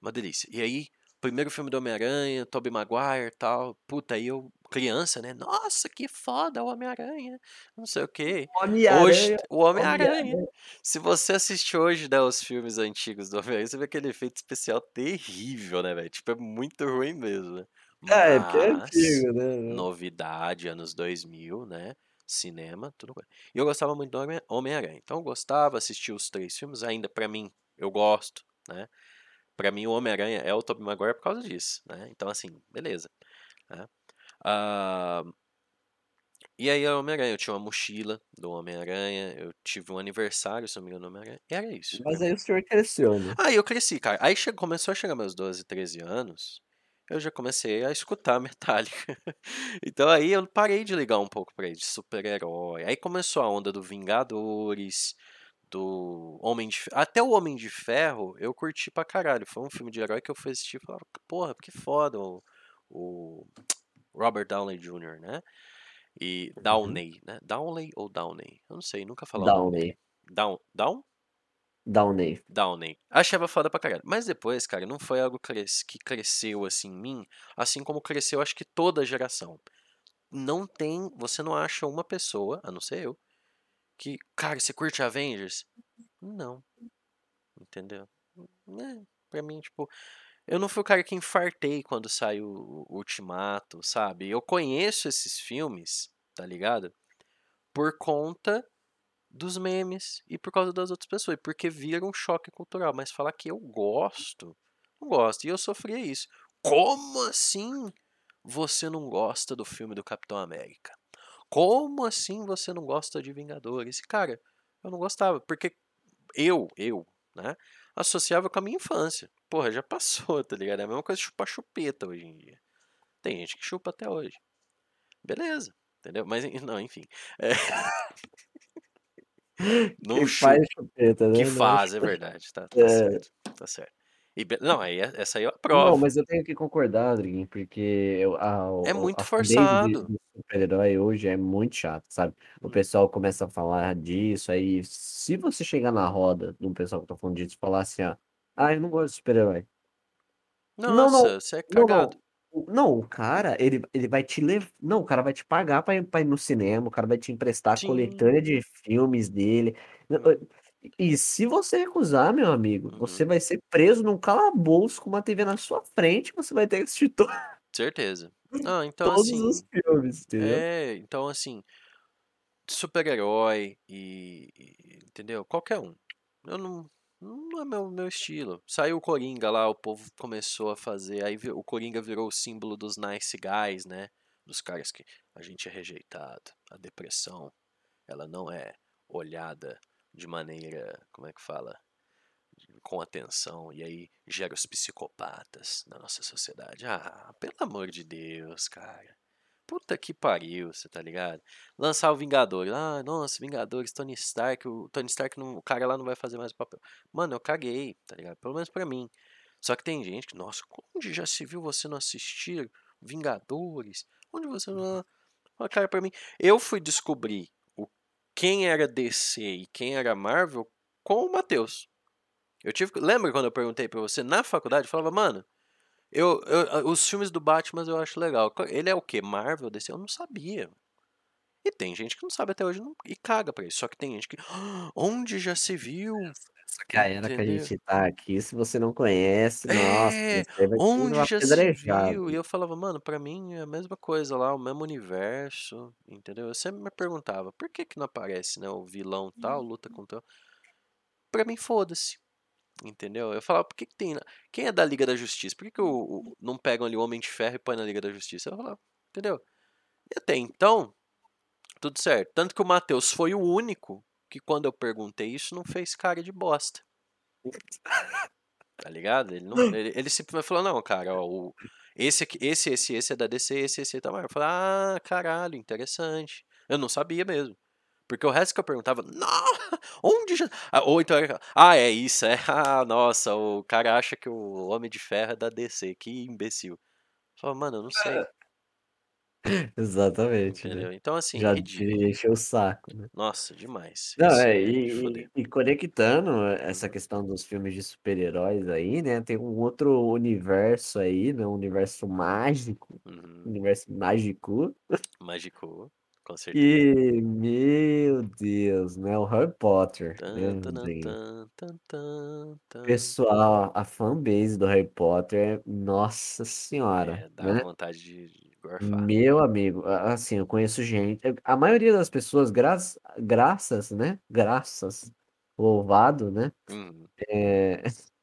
Uma delícia. E aí, primeiro filme do Homem-Aranha, Tobey Maguire e tal. Puta, aí eu, criança, né? Nossa, que foda o Homem-Aranha. Não sei o quê. Hoje, Homem-Aranha, o Homem-Aranha. Homem-Aranha. Se você assistir hoje, né, os filmes antigos do Homem-Aranha, você vê aquele efeito especial terrível, né, velho? Tipo, é muito ruim mesmo, né? É, porque é antigo, né? novidade, anos 2000, né? Cinema, tudo bem. E eu gostava muito do Homem- Homem-Aranha. Então eu gostava, assistia os três filmes, ainda pra mim, eu gosto, né? Pra mim o Homem-Aranha é o Tobey Maguire por causa disso, né? Então assim, beleza. né? Ah, e aí o Homem-Aranha, eu tinha uma mochila do Homem-Aranha, eu tive um aniversário, se não me engano, do Homem-Aranha. E era isso. Mas mim. aí o senhor cresceu, né? Aí eu cresci, cara. Aí começou a chegar meus 12, 13 anos, eu já comecei a escutar *laughs* Metallica. Então aí eu parei de ligar um pouco pra ele, de super-herói. Aí começou a onda do Vingadores, do Homem de Ferro. Até o Homem de Ferro eu curti pra caralho. Foi um filme de herói que eu fui assistir e falava, porra, que foda o, o Robert Downey Jr., né? E Uhum. Downey, né? Downey ou Downey? Eu não sei, nunca nome. Downey. Down, Down? Downey. Downey. Achava foda pra caralho. Mas depois, cara, não foi algo que cresceu assim em mim, assim como cresceu acho que toda a geração. Não tem, você não acha uma pessoa, a não ser eu, que, cara, você curte Avengers? Não. Entendeu? É, pra mim, tipo, eu não fui o cara que infartei quando saiu o Ultimato, sabe? Eu conheço esses filmes, tá ligado? Por conta dos memes e por causa das outras pessoas, porque viram um choque cultural. Mas falar que eu gosto, não gosto. E eu sofria isso. Como assim você não gosta do filme do Capitão América? Como assim você não gosta de Vingadores? Cara, eu não gostava, porque eu, eu, né, associava com a minha infância. Porra, já passou, tá ligado? É a mesma coisa chupar chupeta hoje em dia. Tem gente que chupa até hoje. Beleza, entendeu? Mas, não, enfim. É... *laughs* Não Que chupa. faz chupeta, né? Que faz, é verdade. Tá, tá É. certo. Tá certo. E não, aí é- essa aí eu Não, aprovo. mas eu tenho que concordar, Adriguinho, porque eu, a, É o- muito a forçado. super-herói hoje é muito chato, sabe? O Hum. pessoal começa a falar disso, aí se você chegar na roda de um pessoal que tá falando disso e falar assim, ó, ah, eu não gosto de super-herói. Não, não, Nossa, você é não, não. cagado. O- Não, o cara, ele, ele vai te levar. Não, o cara vai te pagar pra ir, pra ir no cinema, o cara vai te emprestar a coletânea de Sim. filmes dele. E se você recusar, meu amigo, você uhum. vai ser preso num calabouço com uma TV na sua frente, você vai ter que assistir *laughs* Certeza. *laughs* Não, então todos os assim. filmes, entendeu? É, então assim. Super-herói e, e- Entendeu? Qualquer um. Eu não. Não é meu, meu estilo. Saiu o Coringa lá, o povo começou a fazer. Aí o Coringa virou o símbolo dos nice guys, né? Dos caras que a gente é rejeitado. A depressão, ela não é olhada de maneira. Como é que fala? Com atenção. E aí gera os psicopatas na nossa sociedade. Ah, pelo amor de Deus, cara. Puta que pariu, você tá ligado? Lançar o Vingadores. Ah, nossa, Vingadores, Tony Stark. O Tony Stark, não, o cara lá não vai fazer mais o papel. Mano, eu caguei, tá ligado? Pelo menos pra mim. Só que tem gente que, nossa, onde já se viu você não assistir Vingadores? Onde você não. Fala, cara, pra mim. Eu fui descobrir quem era DC e quem era Marvel com o Matheus. Eu tive. que- Lembra quando eu perguntei pra você na faculdade? Eu falava, mano. Eu, eu- os filmes do Batman eu acho legal. Ele é o quê? Marvel, DC? Eu não sabia. E tem gente que não sabe até hoje não- e caga pra isso. Só que tem gente que. "Ah, Onde já se viu? A era que a Entendeu? gente tá aqui, se você não conhece, nossa, É, você vai onde já se viu? E eu falava, mano, pra mim é a mesma coisa lá, o mesmo universo, entendeu? Eu sempre me perguntava, por que que não aparece, né, o vilão tal, luta com tal? Pra mim, foda-se, entendeu? Eu falava, por que que tem... Quem é da Liga da Justiça? Por que que o, o- não pegam ali o Homem de Ferro e põe na Liga da Justiça? Eu falava, entendeu? E até então, tudo certo. Tanto que o Matheus foi o único que quando eu perguntei isso não fez cara de bosta. Tá ligado? Ele, não, ele, ele falou, não, cara, ó, o, esse, esse, esse, esse é da DC, esse, esse é da Marvel. Eu falei, ah, caralho, interessante. Eu não sabia mesmo. Porque o resto que eu perguntava, não, onde já... Ah, ou então, ah, é isso, é, *laughs* ah, nossa, o cara acha que o Homem de Ferro é da DC, que imbecil. Eu falava, mano, eu não sei. *laughs* Exatamente, né. Entendeu? Então, assim, Já ridículo. encher o saco, né. Nossa, demais. Não, Isso é, é e e e conectando essa questão dos filmes de super-heróis aí, né, tem um outro universo aí, né, um universo mágico, Uhum. universo mágico Mágico, com *laughs* certeza. que, meu Deus, né, o Harry Potter, né, Tan, tan, tan, tan, tan. Pessoal, a fanbase do Harry Potter, nossa senhora, É, dá né. vontade de Meu amigo, assim, eu conheço gente a maioria das pessoas graças graças, né, graças, louvado, né, Uhum. *laughs*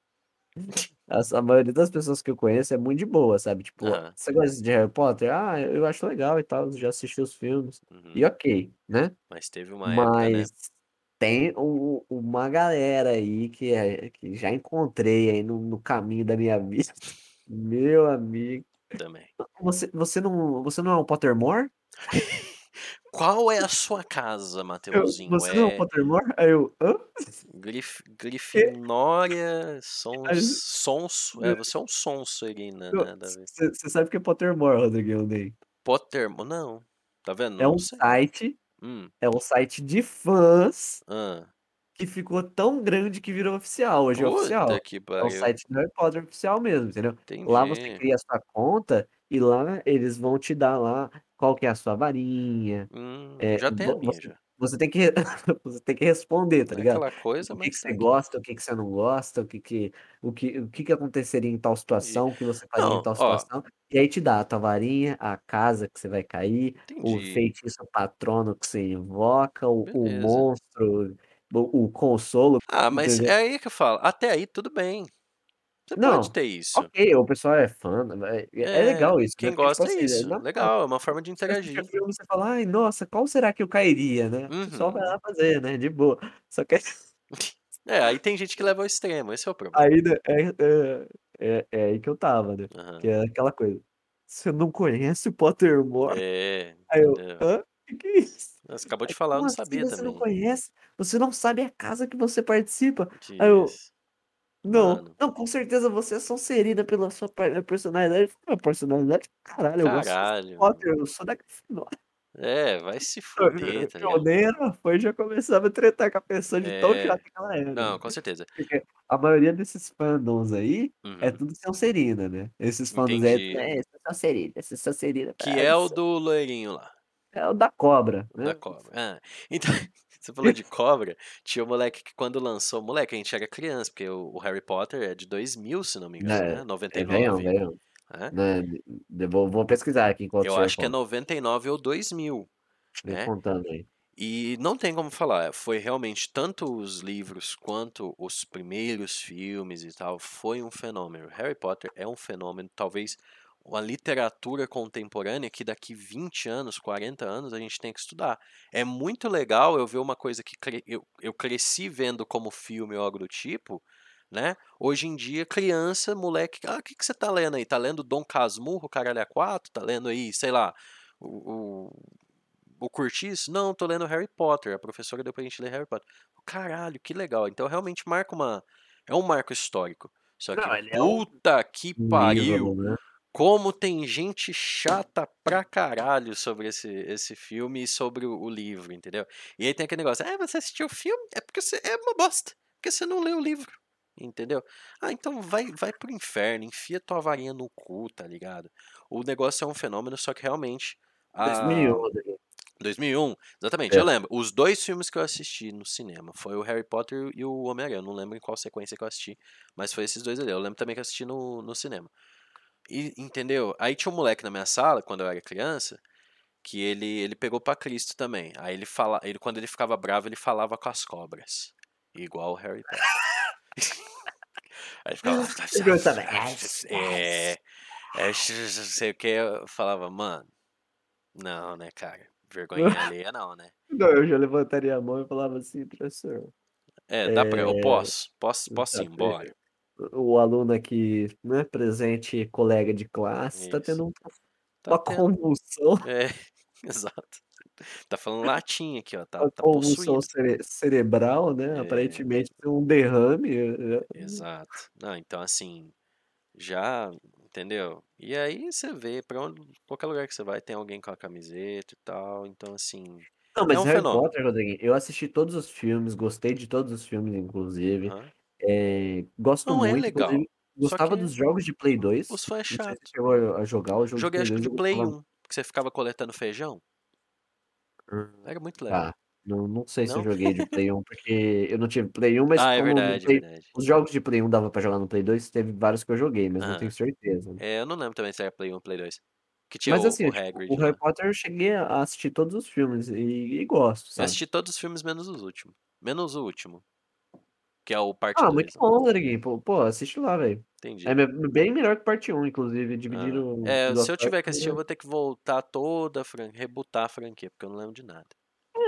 as a maioria das pessoas que eu conheço é muito de boa, sabe, tipo: Aham. "Você gosta de Harry Potter?", "Ah, eu acho legal e tal, já assisti os filmes", Uhum. e ok, né. Mas teve uma época, né. Mas tem uma galera aí que é que já encontrei aí no no caminho da minha *laughs* vida, meu amigo. Também. Você você não você não é um Pottermore? Qual é a sua casa, Eu: Mateuzinho? "Você não é um É Pottermore?", aí eu: "Hã?". Grif "Quê?". *laughs* Grifinória, sons Aí sonso é, você é um sonso ali a ver. você sabe o que é Pottermore, Rodriguinho, nem? Pottermo não. Tá vendo? É um sei. site Hum. é um site de fãs Hã. Que ficou tão grande que virou oficial, hoje é Puta oficial. que É pariu. site do Harry Potter oficial mesmo, entendeu. Lá você Entendi. cria a sua conta e lá eles vão te dar lá qual que é a sua varinha, Hum, eh, já tenho a minha você você tem que *laughs* você tem que responder, tá é ligado. aquela coisa, O que que você gosta, o que que você não gosta, o que que o que o que que aconteceria em tal Entendi. situação, o que você faria em Não, tal ó situação, e aí te dá a tua varinha, a casa que você vai cair, o Entendi. feitiço patrono que você invoca, o o monstro, o o consolo, Ah, mas entendeu. é aí que eu falo, até aí tudo bem. Você pode Não, ter isso. ok, o pessoal é fã, é é É, legal isso, né, quem tipo gosta é assim, é isso. Legal, é uma forma de Você assiste o interagir. filme, você fala: "Ai, nossa, qual será que eu cairia, né". O pessoal vai Uhum. lá fazer, né, de boa. Só que *laughs* É, aí tem gente que leva ao extremo, esse é o problema. Aí, né, é é é é aí que eu estava, né, que Aham. é aquela coisa: "Você não conhece o Pottermore?". É, Aí eu. "Hã? Que que é isso?". Você acabou de Aí: falar, eu "Como não assim sabia você não também. conhece? Você não sabe a casa que você participa?". Aí eu. "Não, Mano. não, com certeza você é Sonserina pela sua per personalidade". "Minha personalidade? Caralho, eu gosto de Caralho. Potter, eu sou da Grifinória". É, vai se *laughs* fuder, tá e já começava a tretar com a pessoa de tão chata É. que ela era, Não, né. com certeza. Porque a maioria desses fandoms aí, é Uhum. tudo Sonserina, né. Esses fandoms aí, Entendi. "É, Sonserina, eu sou Sonserina", Que é o do loirinho lá. É o da cobra, O da né. cobra. Hã. Então, *laughs* você falou de cobra, tinha um moleque que quando lançou moleque, a gente era criança, porque o o Harry Potter é de 2000, se não me engano, É, né, noventa e é velhão, nove, velhão. né. Né, de vou vou pesquisar aqui enquanto o Eu acho que é fala. 99 ou 2000, Vem né. contando aí. E não tem como falar, foi realmente tanto os livros quanto os primeiros filmes e tal, foi um fenômeno. Harry Potter é um fenômeno, talvez uma literatura contemporânea que daqui 20 anos, 40 anos a gente tem que estudar. É muito legal eu ver uma coisa que cre eu eu cresci vendo como filme ou algo do tipo, né, hoje em dia criança, moleque: "Ah, que que você tá lendo aí? Tá lendo Dom Casmurro, Caralho A4? Tá lendo aí, sei lá, o o o Curtiço? Não, tô lendo Harry Potter, a professora deu pra gente ler Harry Potter". Caralho, que legal. Então realmente marca uma é um marco histórico. Só que Não, ele é um puta que pariu, ídolo, né. Como tem gente chata pra caralho sobre esse esse filme e sobre o o livro, entendeu. E aí tem aquele negócio: "Ah, você assistiu o filme? É porque você é uma bosta, porque você não leu o livro", entendeu. Ah, então vai vai para o inferno, enfia tua varinha no cu, tá ligado. O negócio é um fenômeno, só que realmente, ah 2001, Rodrigo. 2001? Exatamente, eu É. lembro. Os 2 filmes que eu assisti no cinema foi o Harry Potter e o Homem-Aranha, eu não lembro em qual sequência que eu assisti, mas foi esses 2 ali. Eu lembro também que eu assisti no no cinema. E entendeu. Aí tinha um moleque na minha sala, quando eu era criança, que ele ele pegou pra Cristo também. Aí ele fala ele quando ele ficava bravo, ele falava com as cobras, igual o Harry Potter. *laughs* Aí ele ficava *laughs* é, é não sei o que, eu falava: "Mano, não, né, cara, vergonhinha *laughs* alheia não, né". Não, eu já levantaria a mão e falava assim: "Professor, É, dá pra eu eh, posso? Posso posso ir embora? O aluno aqui, né, presente colega de classe, tá Isso. tendo um Tá uma tendo. convulsão". É, *laughs* exato. Tá falando latim aqui ó, tá Uma tá convulsão cere cerebral, né, É. aparentemente tem um derrame, eh eh Exato. Não, então assim, já Entendeu? E aí você vê, pra onde, qualquer lugar que você vai, tem alguém com a camiseta e tal. Então, assim, Não, é mas um Harry fenômeno. Potter, Rodriguinho, eu assisti todos os filmes, gostei de todos os filmes, inclusive. Aham. É, gosto Não é muito, legal. inclusive, Só gostava que dos jogos de Play 2. os fãs é Não se chegou a jogar o jogo de Joguei Play acho que 2, de Play gostava. 1, que você ficava coletando feijão. Hum, Era muito legal. Tá. Não, não sei se eu Não? joguei de Play 1, porque eu não tive Play 1, mas Ah, é verdade, é Play, verdade. os jogos de Play 1 dava pra jogar no Play 2, teve vários que eu joguei, mas não Aham. tenho certeza. É, eu não lembro também se era Play 1 ou Play 2. Que tinha Mas o, assim, o tipo, Hagrid o Harry lá. Potter eu cheguei a assistir todos os filmes e, e gosto, Eu sabe? assisti todos os filmes menos os últimos. Menos o último. Que é o parte Ah, 2. muito bom, Rodriguinho. Pô, pô, assiste lá, velho. Entendi. É bem melhor que parte 1, inclusive. Ah, Dividiram é, se eu tiver que assistir, eu vou ter que voltar toda a franquia, rebutar a franquia, porque eu não lembro de nada.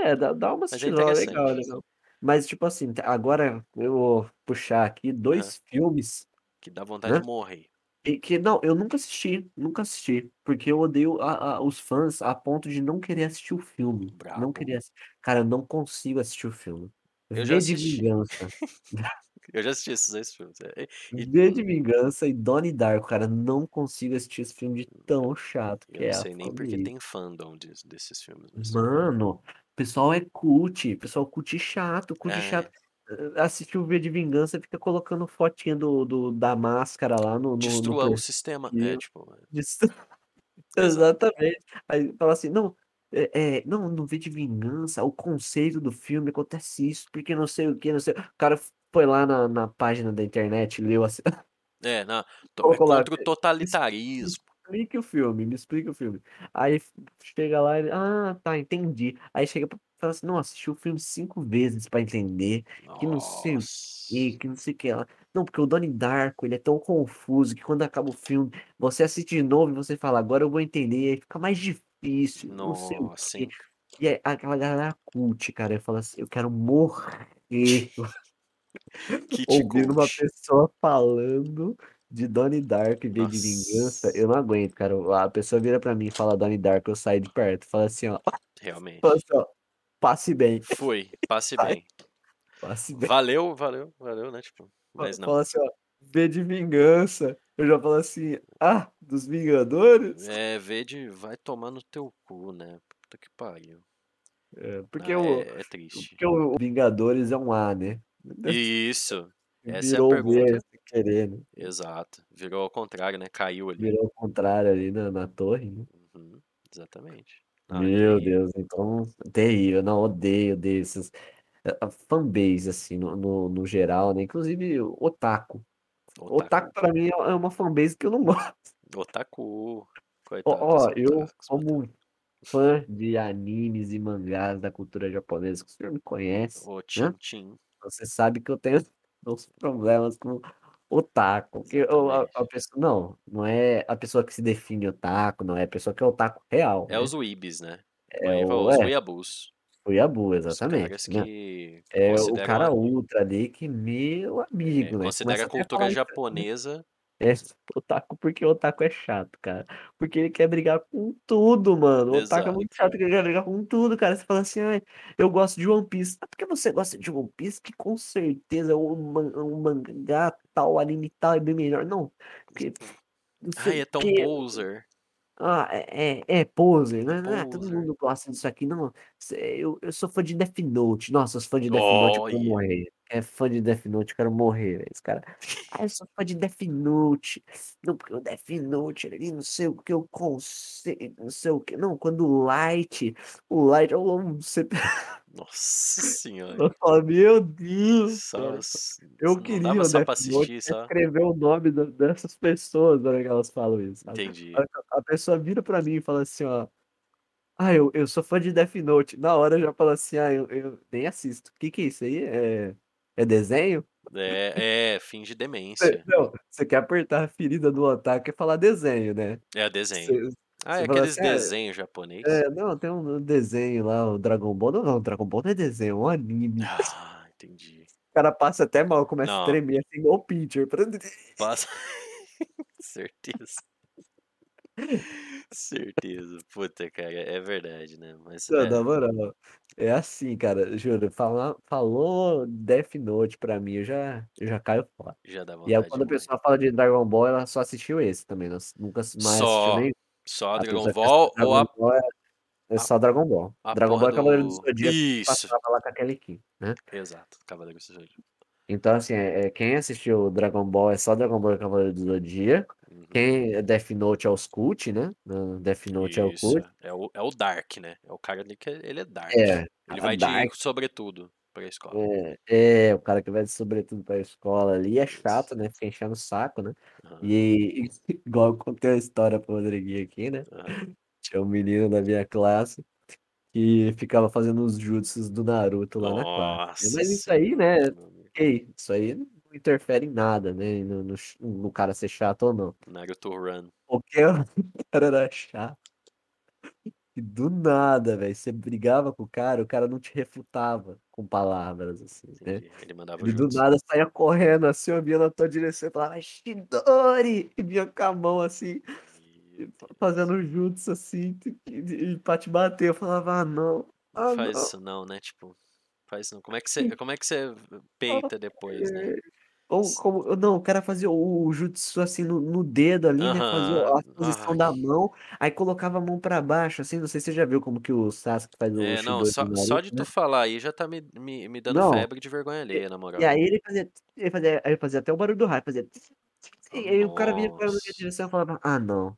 É, dá, dá uma é assistida lá, legal, interessante. legal. Mas, tipo assim, agora eu vou puxar aqui dois filmes, Que dá vontade né? de morrer. E que, não, eu nunca assisti, nunca assisti. Porque eu odeio a- a- os fãs a ponto de não querer assistir o filme. Não Brabo. querer assistir. Cara, eu não consigo assistir o filme. Eu já V de assisti. Vingança. *laughs* Eu já assisti esses dois filmes. é, E, V de Vingança e Donnie Darko, cara, não consigo assistir esse filme de tão chato que eu não é a sei nem porque tem fandom des- desses filmes. Mas... Mano, o pessoal é cult, pessoal cult chato, cult É, chato. Eh, Assistir o V de Vingança fica colocando fotinha do, do- da máscara lá no, no, no destrua o sistema. É, tipo, *laughs* exato. Exatamente. Aí fala assim, não, é, é, não, no V de Vingança, o conceito do filme acontece isso, porque não sei o que, não sei. O cara foi lá na, na página da internet, leu assim, *laughs* É, não, é contra o "Me- me totalitarismo. explique o filme, me explique o filme. Aí chega lá, ele, ah, tá, entendi. Aí chega pra fala assim, não, assisti o filme cinco vezes pra entender, que não sei o que, que não sei o que lá. Não, porque o Donnie Darko, ele é tão confuso que quando acaba o filme, você assiste de novo e você fala, agora eu vou entender, e aí fica mais difícil, não sei o Nossa, quê. hein? E é aquela galera cult, cara, eu falo assim, eu quero morrer *laughs* Kit ouvindo uma pessoa falando de Donnie Darko e V de Vingança, eu não aguento, cara. A pessoa vira pra mim e fala Donnie Darko, eu saio de perto, fala assim, ó, fala Realmente. assim, ó, passe bem, Fui, *laughs* passe bem. passe bem. Valeu, valeu, valeu, né? Tipo, mas não. Fala assim, ó, V de Vingança. Eu já falo assim, ah, dos Vingadores? É, vede, vai tomar no teu cu, né? Puta que pariu. É, porque, Ah, o, é, é triste. porque o Vingadores é um A, né? Isso. Essa é a Virou o B pergunta. sem querer, né? Exato. Virou ao contrário, né? Caiu ali. Virou ao contrário ali na, na torre, né? Uhum, exatamente. Não, é Meu. Deus, então, terrível, não, odeio, odeio esses, a a fanbase, assim, no, no, no geral, né, inclusive o Otaku, Otaku Otaku. pra mim é uma fanbase que eu não gosto, Otaku. ó, Coitado ó, dos eu, como mano. fã de animes e mangás da cultura japonesa, que o senhor me conhece, Ô, né, Tchim Tchim. você sabe que eu tenho *laughs* uns problemas com otaku, porque eu- a, a pessoa, não, não é a pessoa que se define otaku, não é a pessoa que é otaku real, É né, os weebs, né? é o, os é, weeabus. O Yabu, Os exatamente, caras né, que É o consideram cara a, ultra ali que, meu é, amigo, né? considera Começa a cultura falar né? japonesa. É *laughs* otaku porque o otaku é chato, cara. Porque ele quer brigar com tudo, mano. O otaku é Exato. muito chato, ele quer brigar com tudo, cara. Você fala assim, ai, eu gosto de One Piece. Ah, porque você gosta de One Piece? Que com certeza o man- o mangá tal, o anime tal é bem melhor. Não, porque *laughs* não sei Ai, é o tão quê. poser. Ah, é, é, é poser, né? Ah, todo Poser. mundo gosta disso aqui. Não, eu, eu sou fã de Death Note. Nossa, eu sou fã de Death Note, quero Olha. morrer. É fã de Death Note, eu quero morrer, velho. Esse cara. Ah, eu sou fã de Death Note. Não, porque o Death Note ali, não sei o que, o conceito, não sei o que. Não, quando o Light, o Light, eu, você Nossa senhora. *laughs* eu falo, meu Deus, Só, Eu não queria o Death Note assistir, pra só. escrever o nome dessas pessoas, na hora que elas falam isso, sabe? Entendi. A, a pessoa vira pra mim e fala assim, ó. Ah, eu, eu sou fã de Death Note. Na hora eu já falo assim, ah, eu, eu nem assisto. O que que é isso aí? É, é desenho? É, é, finge demência. não, você quer apertar a ferida do otaku e falar desenho, né? É desenho. Você Ah, é aqueles assim, ah, desenhos japonês. é, não, tem um desenho lá, o Dragon Ball. Não, não, Dragon Ball não é desenho, é um anime. Ah, entendi. O cara passa até mal, começa a Não, tremer assim, igual o Pincher. passa. *laughs* Certeza. *laughs* Certeza. Puta, cara, é verdade, né, mas Não, é. na moral, é assim, cara, juro, falar falou Death Note pra mim, eu já eu já caio fora. Já dá E aí vontade quando a demais. pessoa fala de Dragon Ball, ela só assistiu esse também, nós nunca mais assistiu Só nenhum. só A Dragon pessoa pensa que Ball ou Dragon a Ball é é só Dragon Ball. a Dragon porra Ball é Cavaleiro do do Zodíaco isso. passava lá com a Kelly Key, né. Exato, Cavaleiro do Zodíaco. Então assim, eh eh, quem assistiu Dragon Ball é só Dragon Ball e Cavaleiro do Zodíaco, Uhum. quem Death Note é os cult, né, Death Note é o Isso, cult. é o é o Dark, né, é o cara ali que ele é Dark. É, Ele vai de Dark. sobretudo pra escola. É, é, o cara que vai de sobretudo pra escola ali é Isso. chato, né, fica enchendo o saco, né. Aham. E *laughs* igual eu contei a história para o Rodriguinho aqui, né, Aham. tinha um menino da minha classe que ficava fazendo os jutsus do Naruto lá na classe. Nossa Mas isso aí, né, isso aí não interfere em nada, né, no no no cara ser chato ou não. Naruto Run. Porque o *laughs* cara era chato. E do nada, velho, você brigava com o cara, o cara não te refutava com palavras, assim, né. Entendi, ele mandava Ele do nada saía correndo, assim, eu vinha na tua direção e falava: "Chidori!" E vinha com a mão assim, fazendo jutsu, assim, e e pra te bater, eu falava: "Ah não, Não ah faz não". isso não, né, tipo, faz isso não. Como é que você como é que você peita depois, né. Ou S como não, o cara fazia o jutsu, assim, no no dedo ali, né, fazia a posição Ai. da mão, aí colocava a mão pra baixo, assim, não sei se você já viu como que o Sasuke faz o É, não, só no só Naruto, de né. tu falar aí já tá me me me dando Não, febre de vergonha e alheia, na e moral. aí ele fazia ele fazia ele fazia até o barulho do raio, fazia e aí o cara vinha na minha nossa. direção e falava: "Ah não".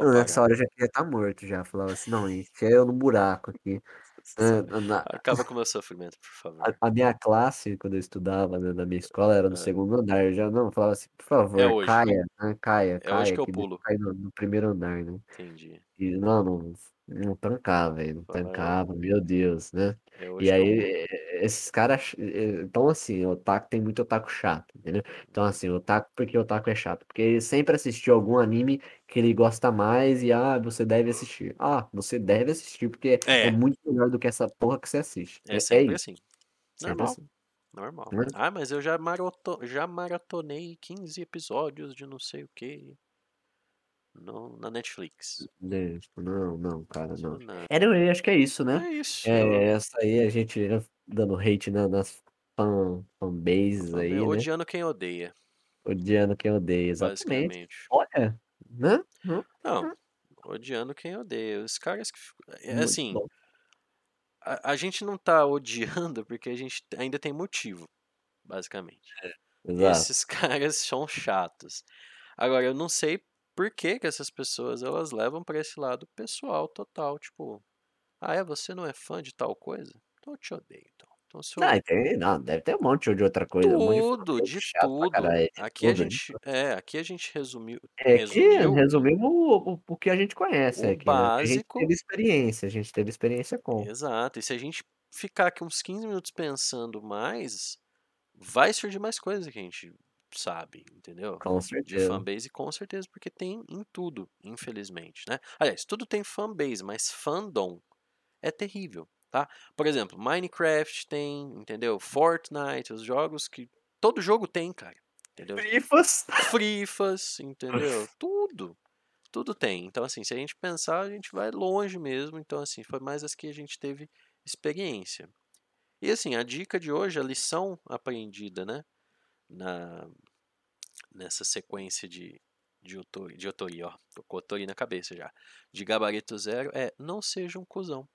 Eu nessa hora eu já queria estar morto já, falava assim: "Não, enfia eu no buraco aqui". Sa na acaba com o meu sofrimento, por a favor. a minha classe, quando eu estudava, né, na minha escola, era no Hã. segundo andar, eu já não, eu falava assim: "Por É favor, hoje. caia, né, caia, É hoje caia que eu que eu pulo. cair no no primeiro andar, né". Entendi. E não, não não tancava, velho, não Fala é tancava, meu Deus, né. é E hoje aí, esses cara ch eh, então assim, otaku tem muito otaku chato, entendeu. Então assim, otaku por que otaku é chato? Porque ele sempre assistiu algum anime que ele gosta mais e: "Ah, você deve assistir". Ah, você deve assistir, porque é É. muito melhor do que essa porra que você assiste. É É é sempre isso, assim. sempre Normal, assim, normal. né. "Ah, mas eu já maroto já maratonei 15 episódios de não sei o quê" no na Netflix. Né, não, não, cara, Sou não. nada. Anyway, acho que é isso, né. É isso, eu essa aí a gente dando hate na nas fan fanbases fanba aí, né. odiando quem odeia. Odiando quem odeia, exatamente. Basicamente. Olha, né. Hum, Não, hum. odiando quem odeia. Os caras que é Muito assim a a gente não tá odiando, porque a gente ainda tem motivo, basicamente. É, exato. Esses *laughs* caras são chatos. Agora eu não sei por que que essas pessoas elas levam pra esse lado pessoal total, tipo: "Ah é, você não é fã de tal coisa? Então eu te odeio então. Então se Ah, eu" e tem não, deve ter um monte de outra coisa, um de Tudo, de pra tudo. caralho, de Aqui a tudo, de gente tudo. é, aqui a gente resumiu É resumiu resumimos o o o que a gente conhece o aqui, né, o que a gente básico teve experiência, a gente teve experiência com. Exato, e se a gente ficar aqui uns 15 minutos pensando mais, vai surgir mais coisa que a gente sabe, entendeu. Com De certeza. fanbase com certeza, porque tem em tudo, infelizmente, né. Aliás, tudo tem fanbase, mas fandom é terrível, tá. Por exemplo, Minecraft tem, entendeu, Fortnite, os jogos que todo jogo tem, cara, entendeu. Frifas. Frifas, entendeu, *laughs* tudo, tudo tem. Então assim, se a gente pensar, a gente vai longe mesmo, então assim, foi mais as que a gente teve experiência. E assim, a dica de hoje, a lição aprendida, né, na nessa sequência de de otori de otori, ó, tô com otori na cabeça já, de gabarito zero é: não seja um cuzão.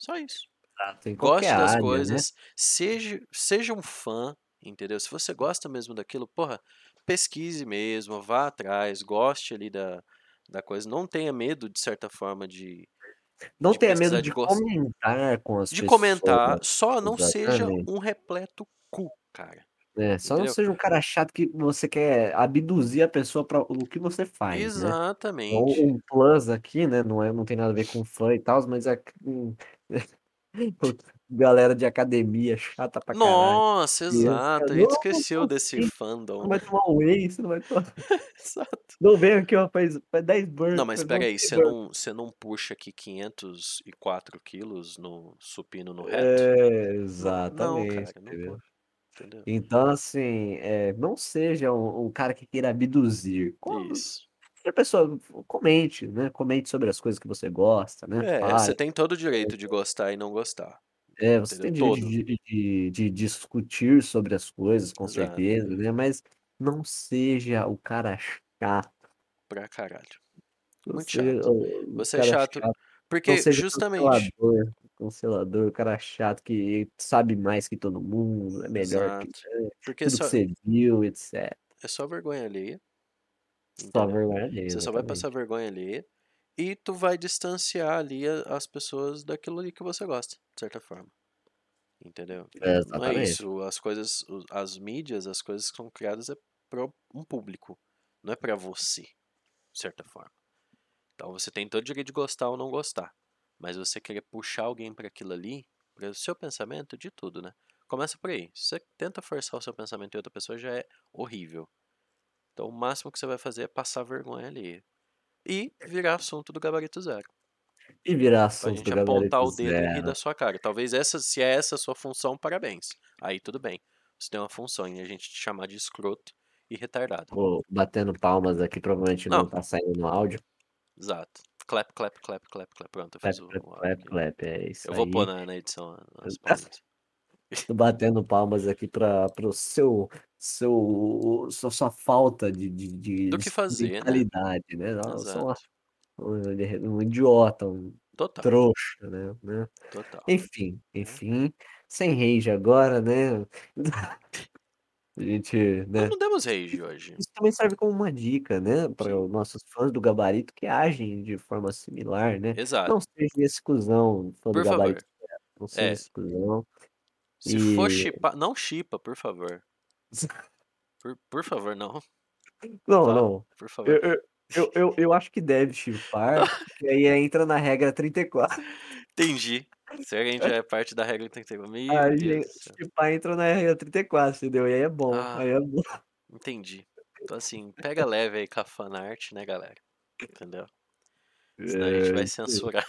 Só isso. Exato, Goste das área, né. coisas, seja seja um fã, entendeu. Se você gosta mesmo daquilo, porra, pesquise mesmo, vá atrás, goste ali da da coisa, não tenha medo de certa forma de Não de tenha medo de de comentar com as de pessoas. comentar, só não seja Exatamente. um repleto cu, cara, É, só não entendeu. seja um cara chato que você quer abduzir a pessoa pra o que você faz, né. Exatamente. Um um plus aqui, né, não é não tem nada a ver com fã e tals, mas é hum, galera de academia chata pra caralho. Nossa, exato, a gente "Não, esqueceu não desse você não fandom. vai tomar whey, você não vai tomar" *laughs* Exato. "Não vem aqui ó, faz faz 10 Não, burpee, mas espera aí, 10 você burpee". não você não puxa aqui 504 quilos no supino no reto? É, Não não exatamente, cara, não entendeu. Então assim, eh, não seja um um cara que queira abduzir. Como Isso. A pessoa comente, né? Comente sobre as coisas que você gosta, né? É, você Fale. tem todo o direito de gostar e não gostar. É, você Entendeu? tem direito de de de discutir sobre as coisas, com Exato. certeza, né, mas não seja o cara chato. Pra caralho. Muito seja chato. Você é chato chato. Porque justamente cancelador, cancelador, o cara chato que sabe mais que todo mundo, é melhor que Exato. é, Porque tudo que só você viu, etc. é só vergonha alheia. Só vergonha alheia, Você só vai passar vergonha alheia, e tu vai distanciar ali as pessoas daquilo ali que você gosta, de certa forma. Entendeu? Não é isso, as coisas as mídias, as coisas que são criadas é para um público, não é pra você, de certa forma. Então você tem todo o direito de gostar ou não gostar, mas você querer puxar alguém pra aquilo ali, para o seu pensamento, de tudo, né. Começa por aí, se você tenta forçar o seu pensamento em outra pessoa já é horrível. Então o máximo que você vai fazer é passar vergonha alheia. E virar assunto do gabarito zero. E virar assunto do gente apontar gabarito o dedo e rir da zero. sua cara. Talvez essa se é essa a sua função, parabéns, aí tudo bem. Você tem uma função em a gente te chamar de escroto e retardado. Tô batendo palmas aqui, provavelmente não Não. tá saindo no áudio. Exato. Clap, clap, clap, clap, clap. Pronto, eu Clap, fiz o clap, clap, é isso Eu vou pôr aí. na na edição *laughs* as palminhas. Tô batendo palmas aqui para o seu seu sua sua falta de de de Do que fazer, né. mentalidade, né. É Exato. um idiota, um Total. trouxa, né né. Total. Enfim, Né. enfim, sem rage agora, né. *laughs* A gente, Nós né não demos rage hoje. Isso também serve como uma dica, né, para os nossos fãs do gabarito que agem de forma similar, né. Exato. Não seja esse cuzão, fã Por favor. não seja É. esse cuzão. Se for E shippar não shippa, por favor. Por por favor, não. Não, Tá? não. Por favor. Eu eu eu eu eu acho que deve shippar, porque aí entra na regra 34. Entendi. Será que a gente já é parte da regra 34? Meu Aí Deus shippar entra na regra 34, entendeu? E aí é bom, Ah, aí é bom. entendi. Então assim, pega leve aí com a fanart, né, galera, entendeu? Senão a gente É, vai aí. censurar.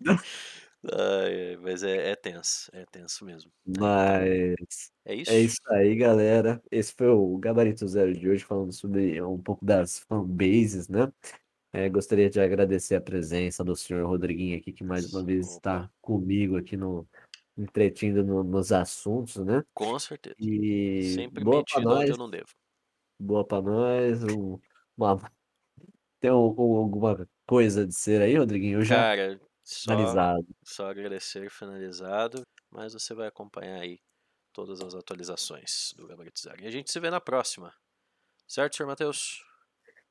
*laughs* Ai, mas é é tenso, é tenso mesmo, Mas é é isso. isso aí, galera. Esse foi o gabarito zero de hoje, falando sobre um pouco das fanbases, né. Eh, gostaria de agradecer a presença do senhor Rodriguinho aqui, que mais uma vez está comigo aqui no entretido no nos assuntos, né. Com certeza. E Sempre boa onde nós. eu não devo. Boa pra nós, um uma *laughs* tem al al alguma coisa a dizer aí, Rodriguinho? Eu já Cara, só finalizado. só agradecer, finalizado, mas você vai acompanhar aí todas as atualizações do gabarito zero. E a gente se vê na próxima. Certo, senhor Matheus?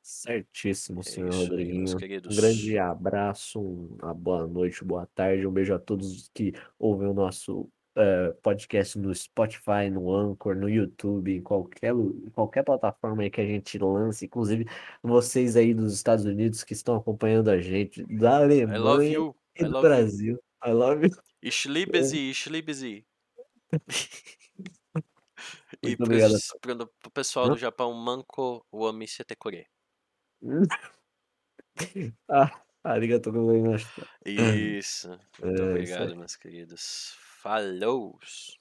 Certíssimo, É senhor isso Rodriguinho. Um grande abraço, uma boa noite, boa tarde, um beijo a todos que ouvem o nosso, eh, podcast no Spotify, no Anchor, no YouTube, em qualquer em qualquer plataforma aí que a gente lance, inclusive vocês aí dos Estados Unidos que estão acompanhando a gente, da I love Alemanha you, I do love you. Brasil. I love you. *laughs* Ich É. liebe Sie, ich liebe Sie. E Muito para o o pessoal do Japão, manco wa missete kure. *laughs* Ah, arigatou gozaimashita. Isso, muito É, obrigado, meus queridos. Falous.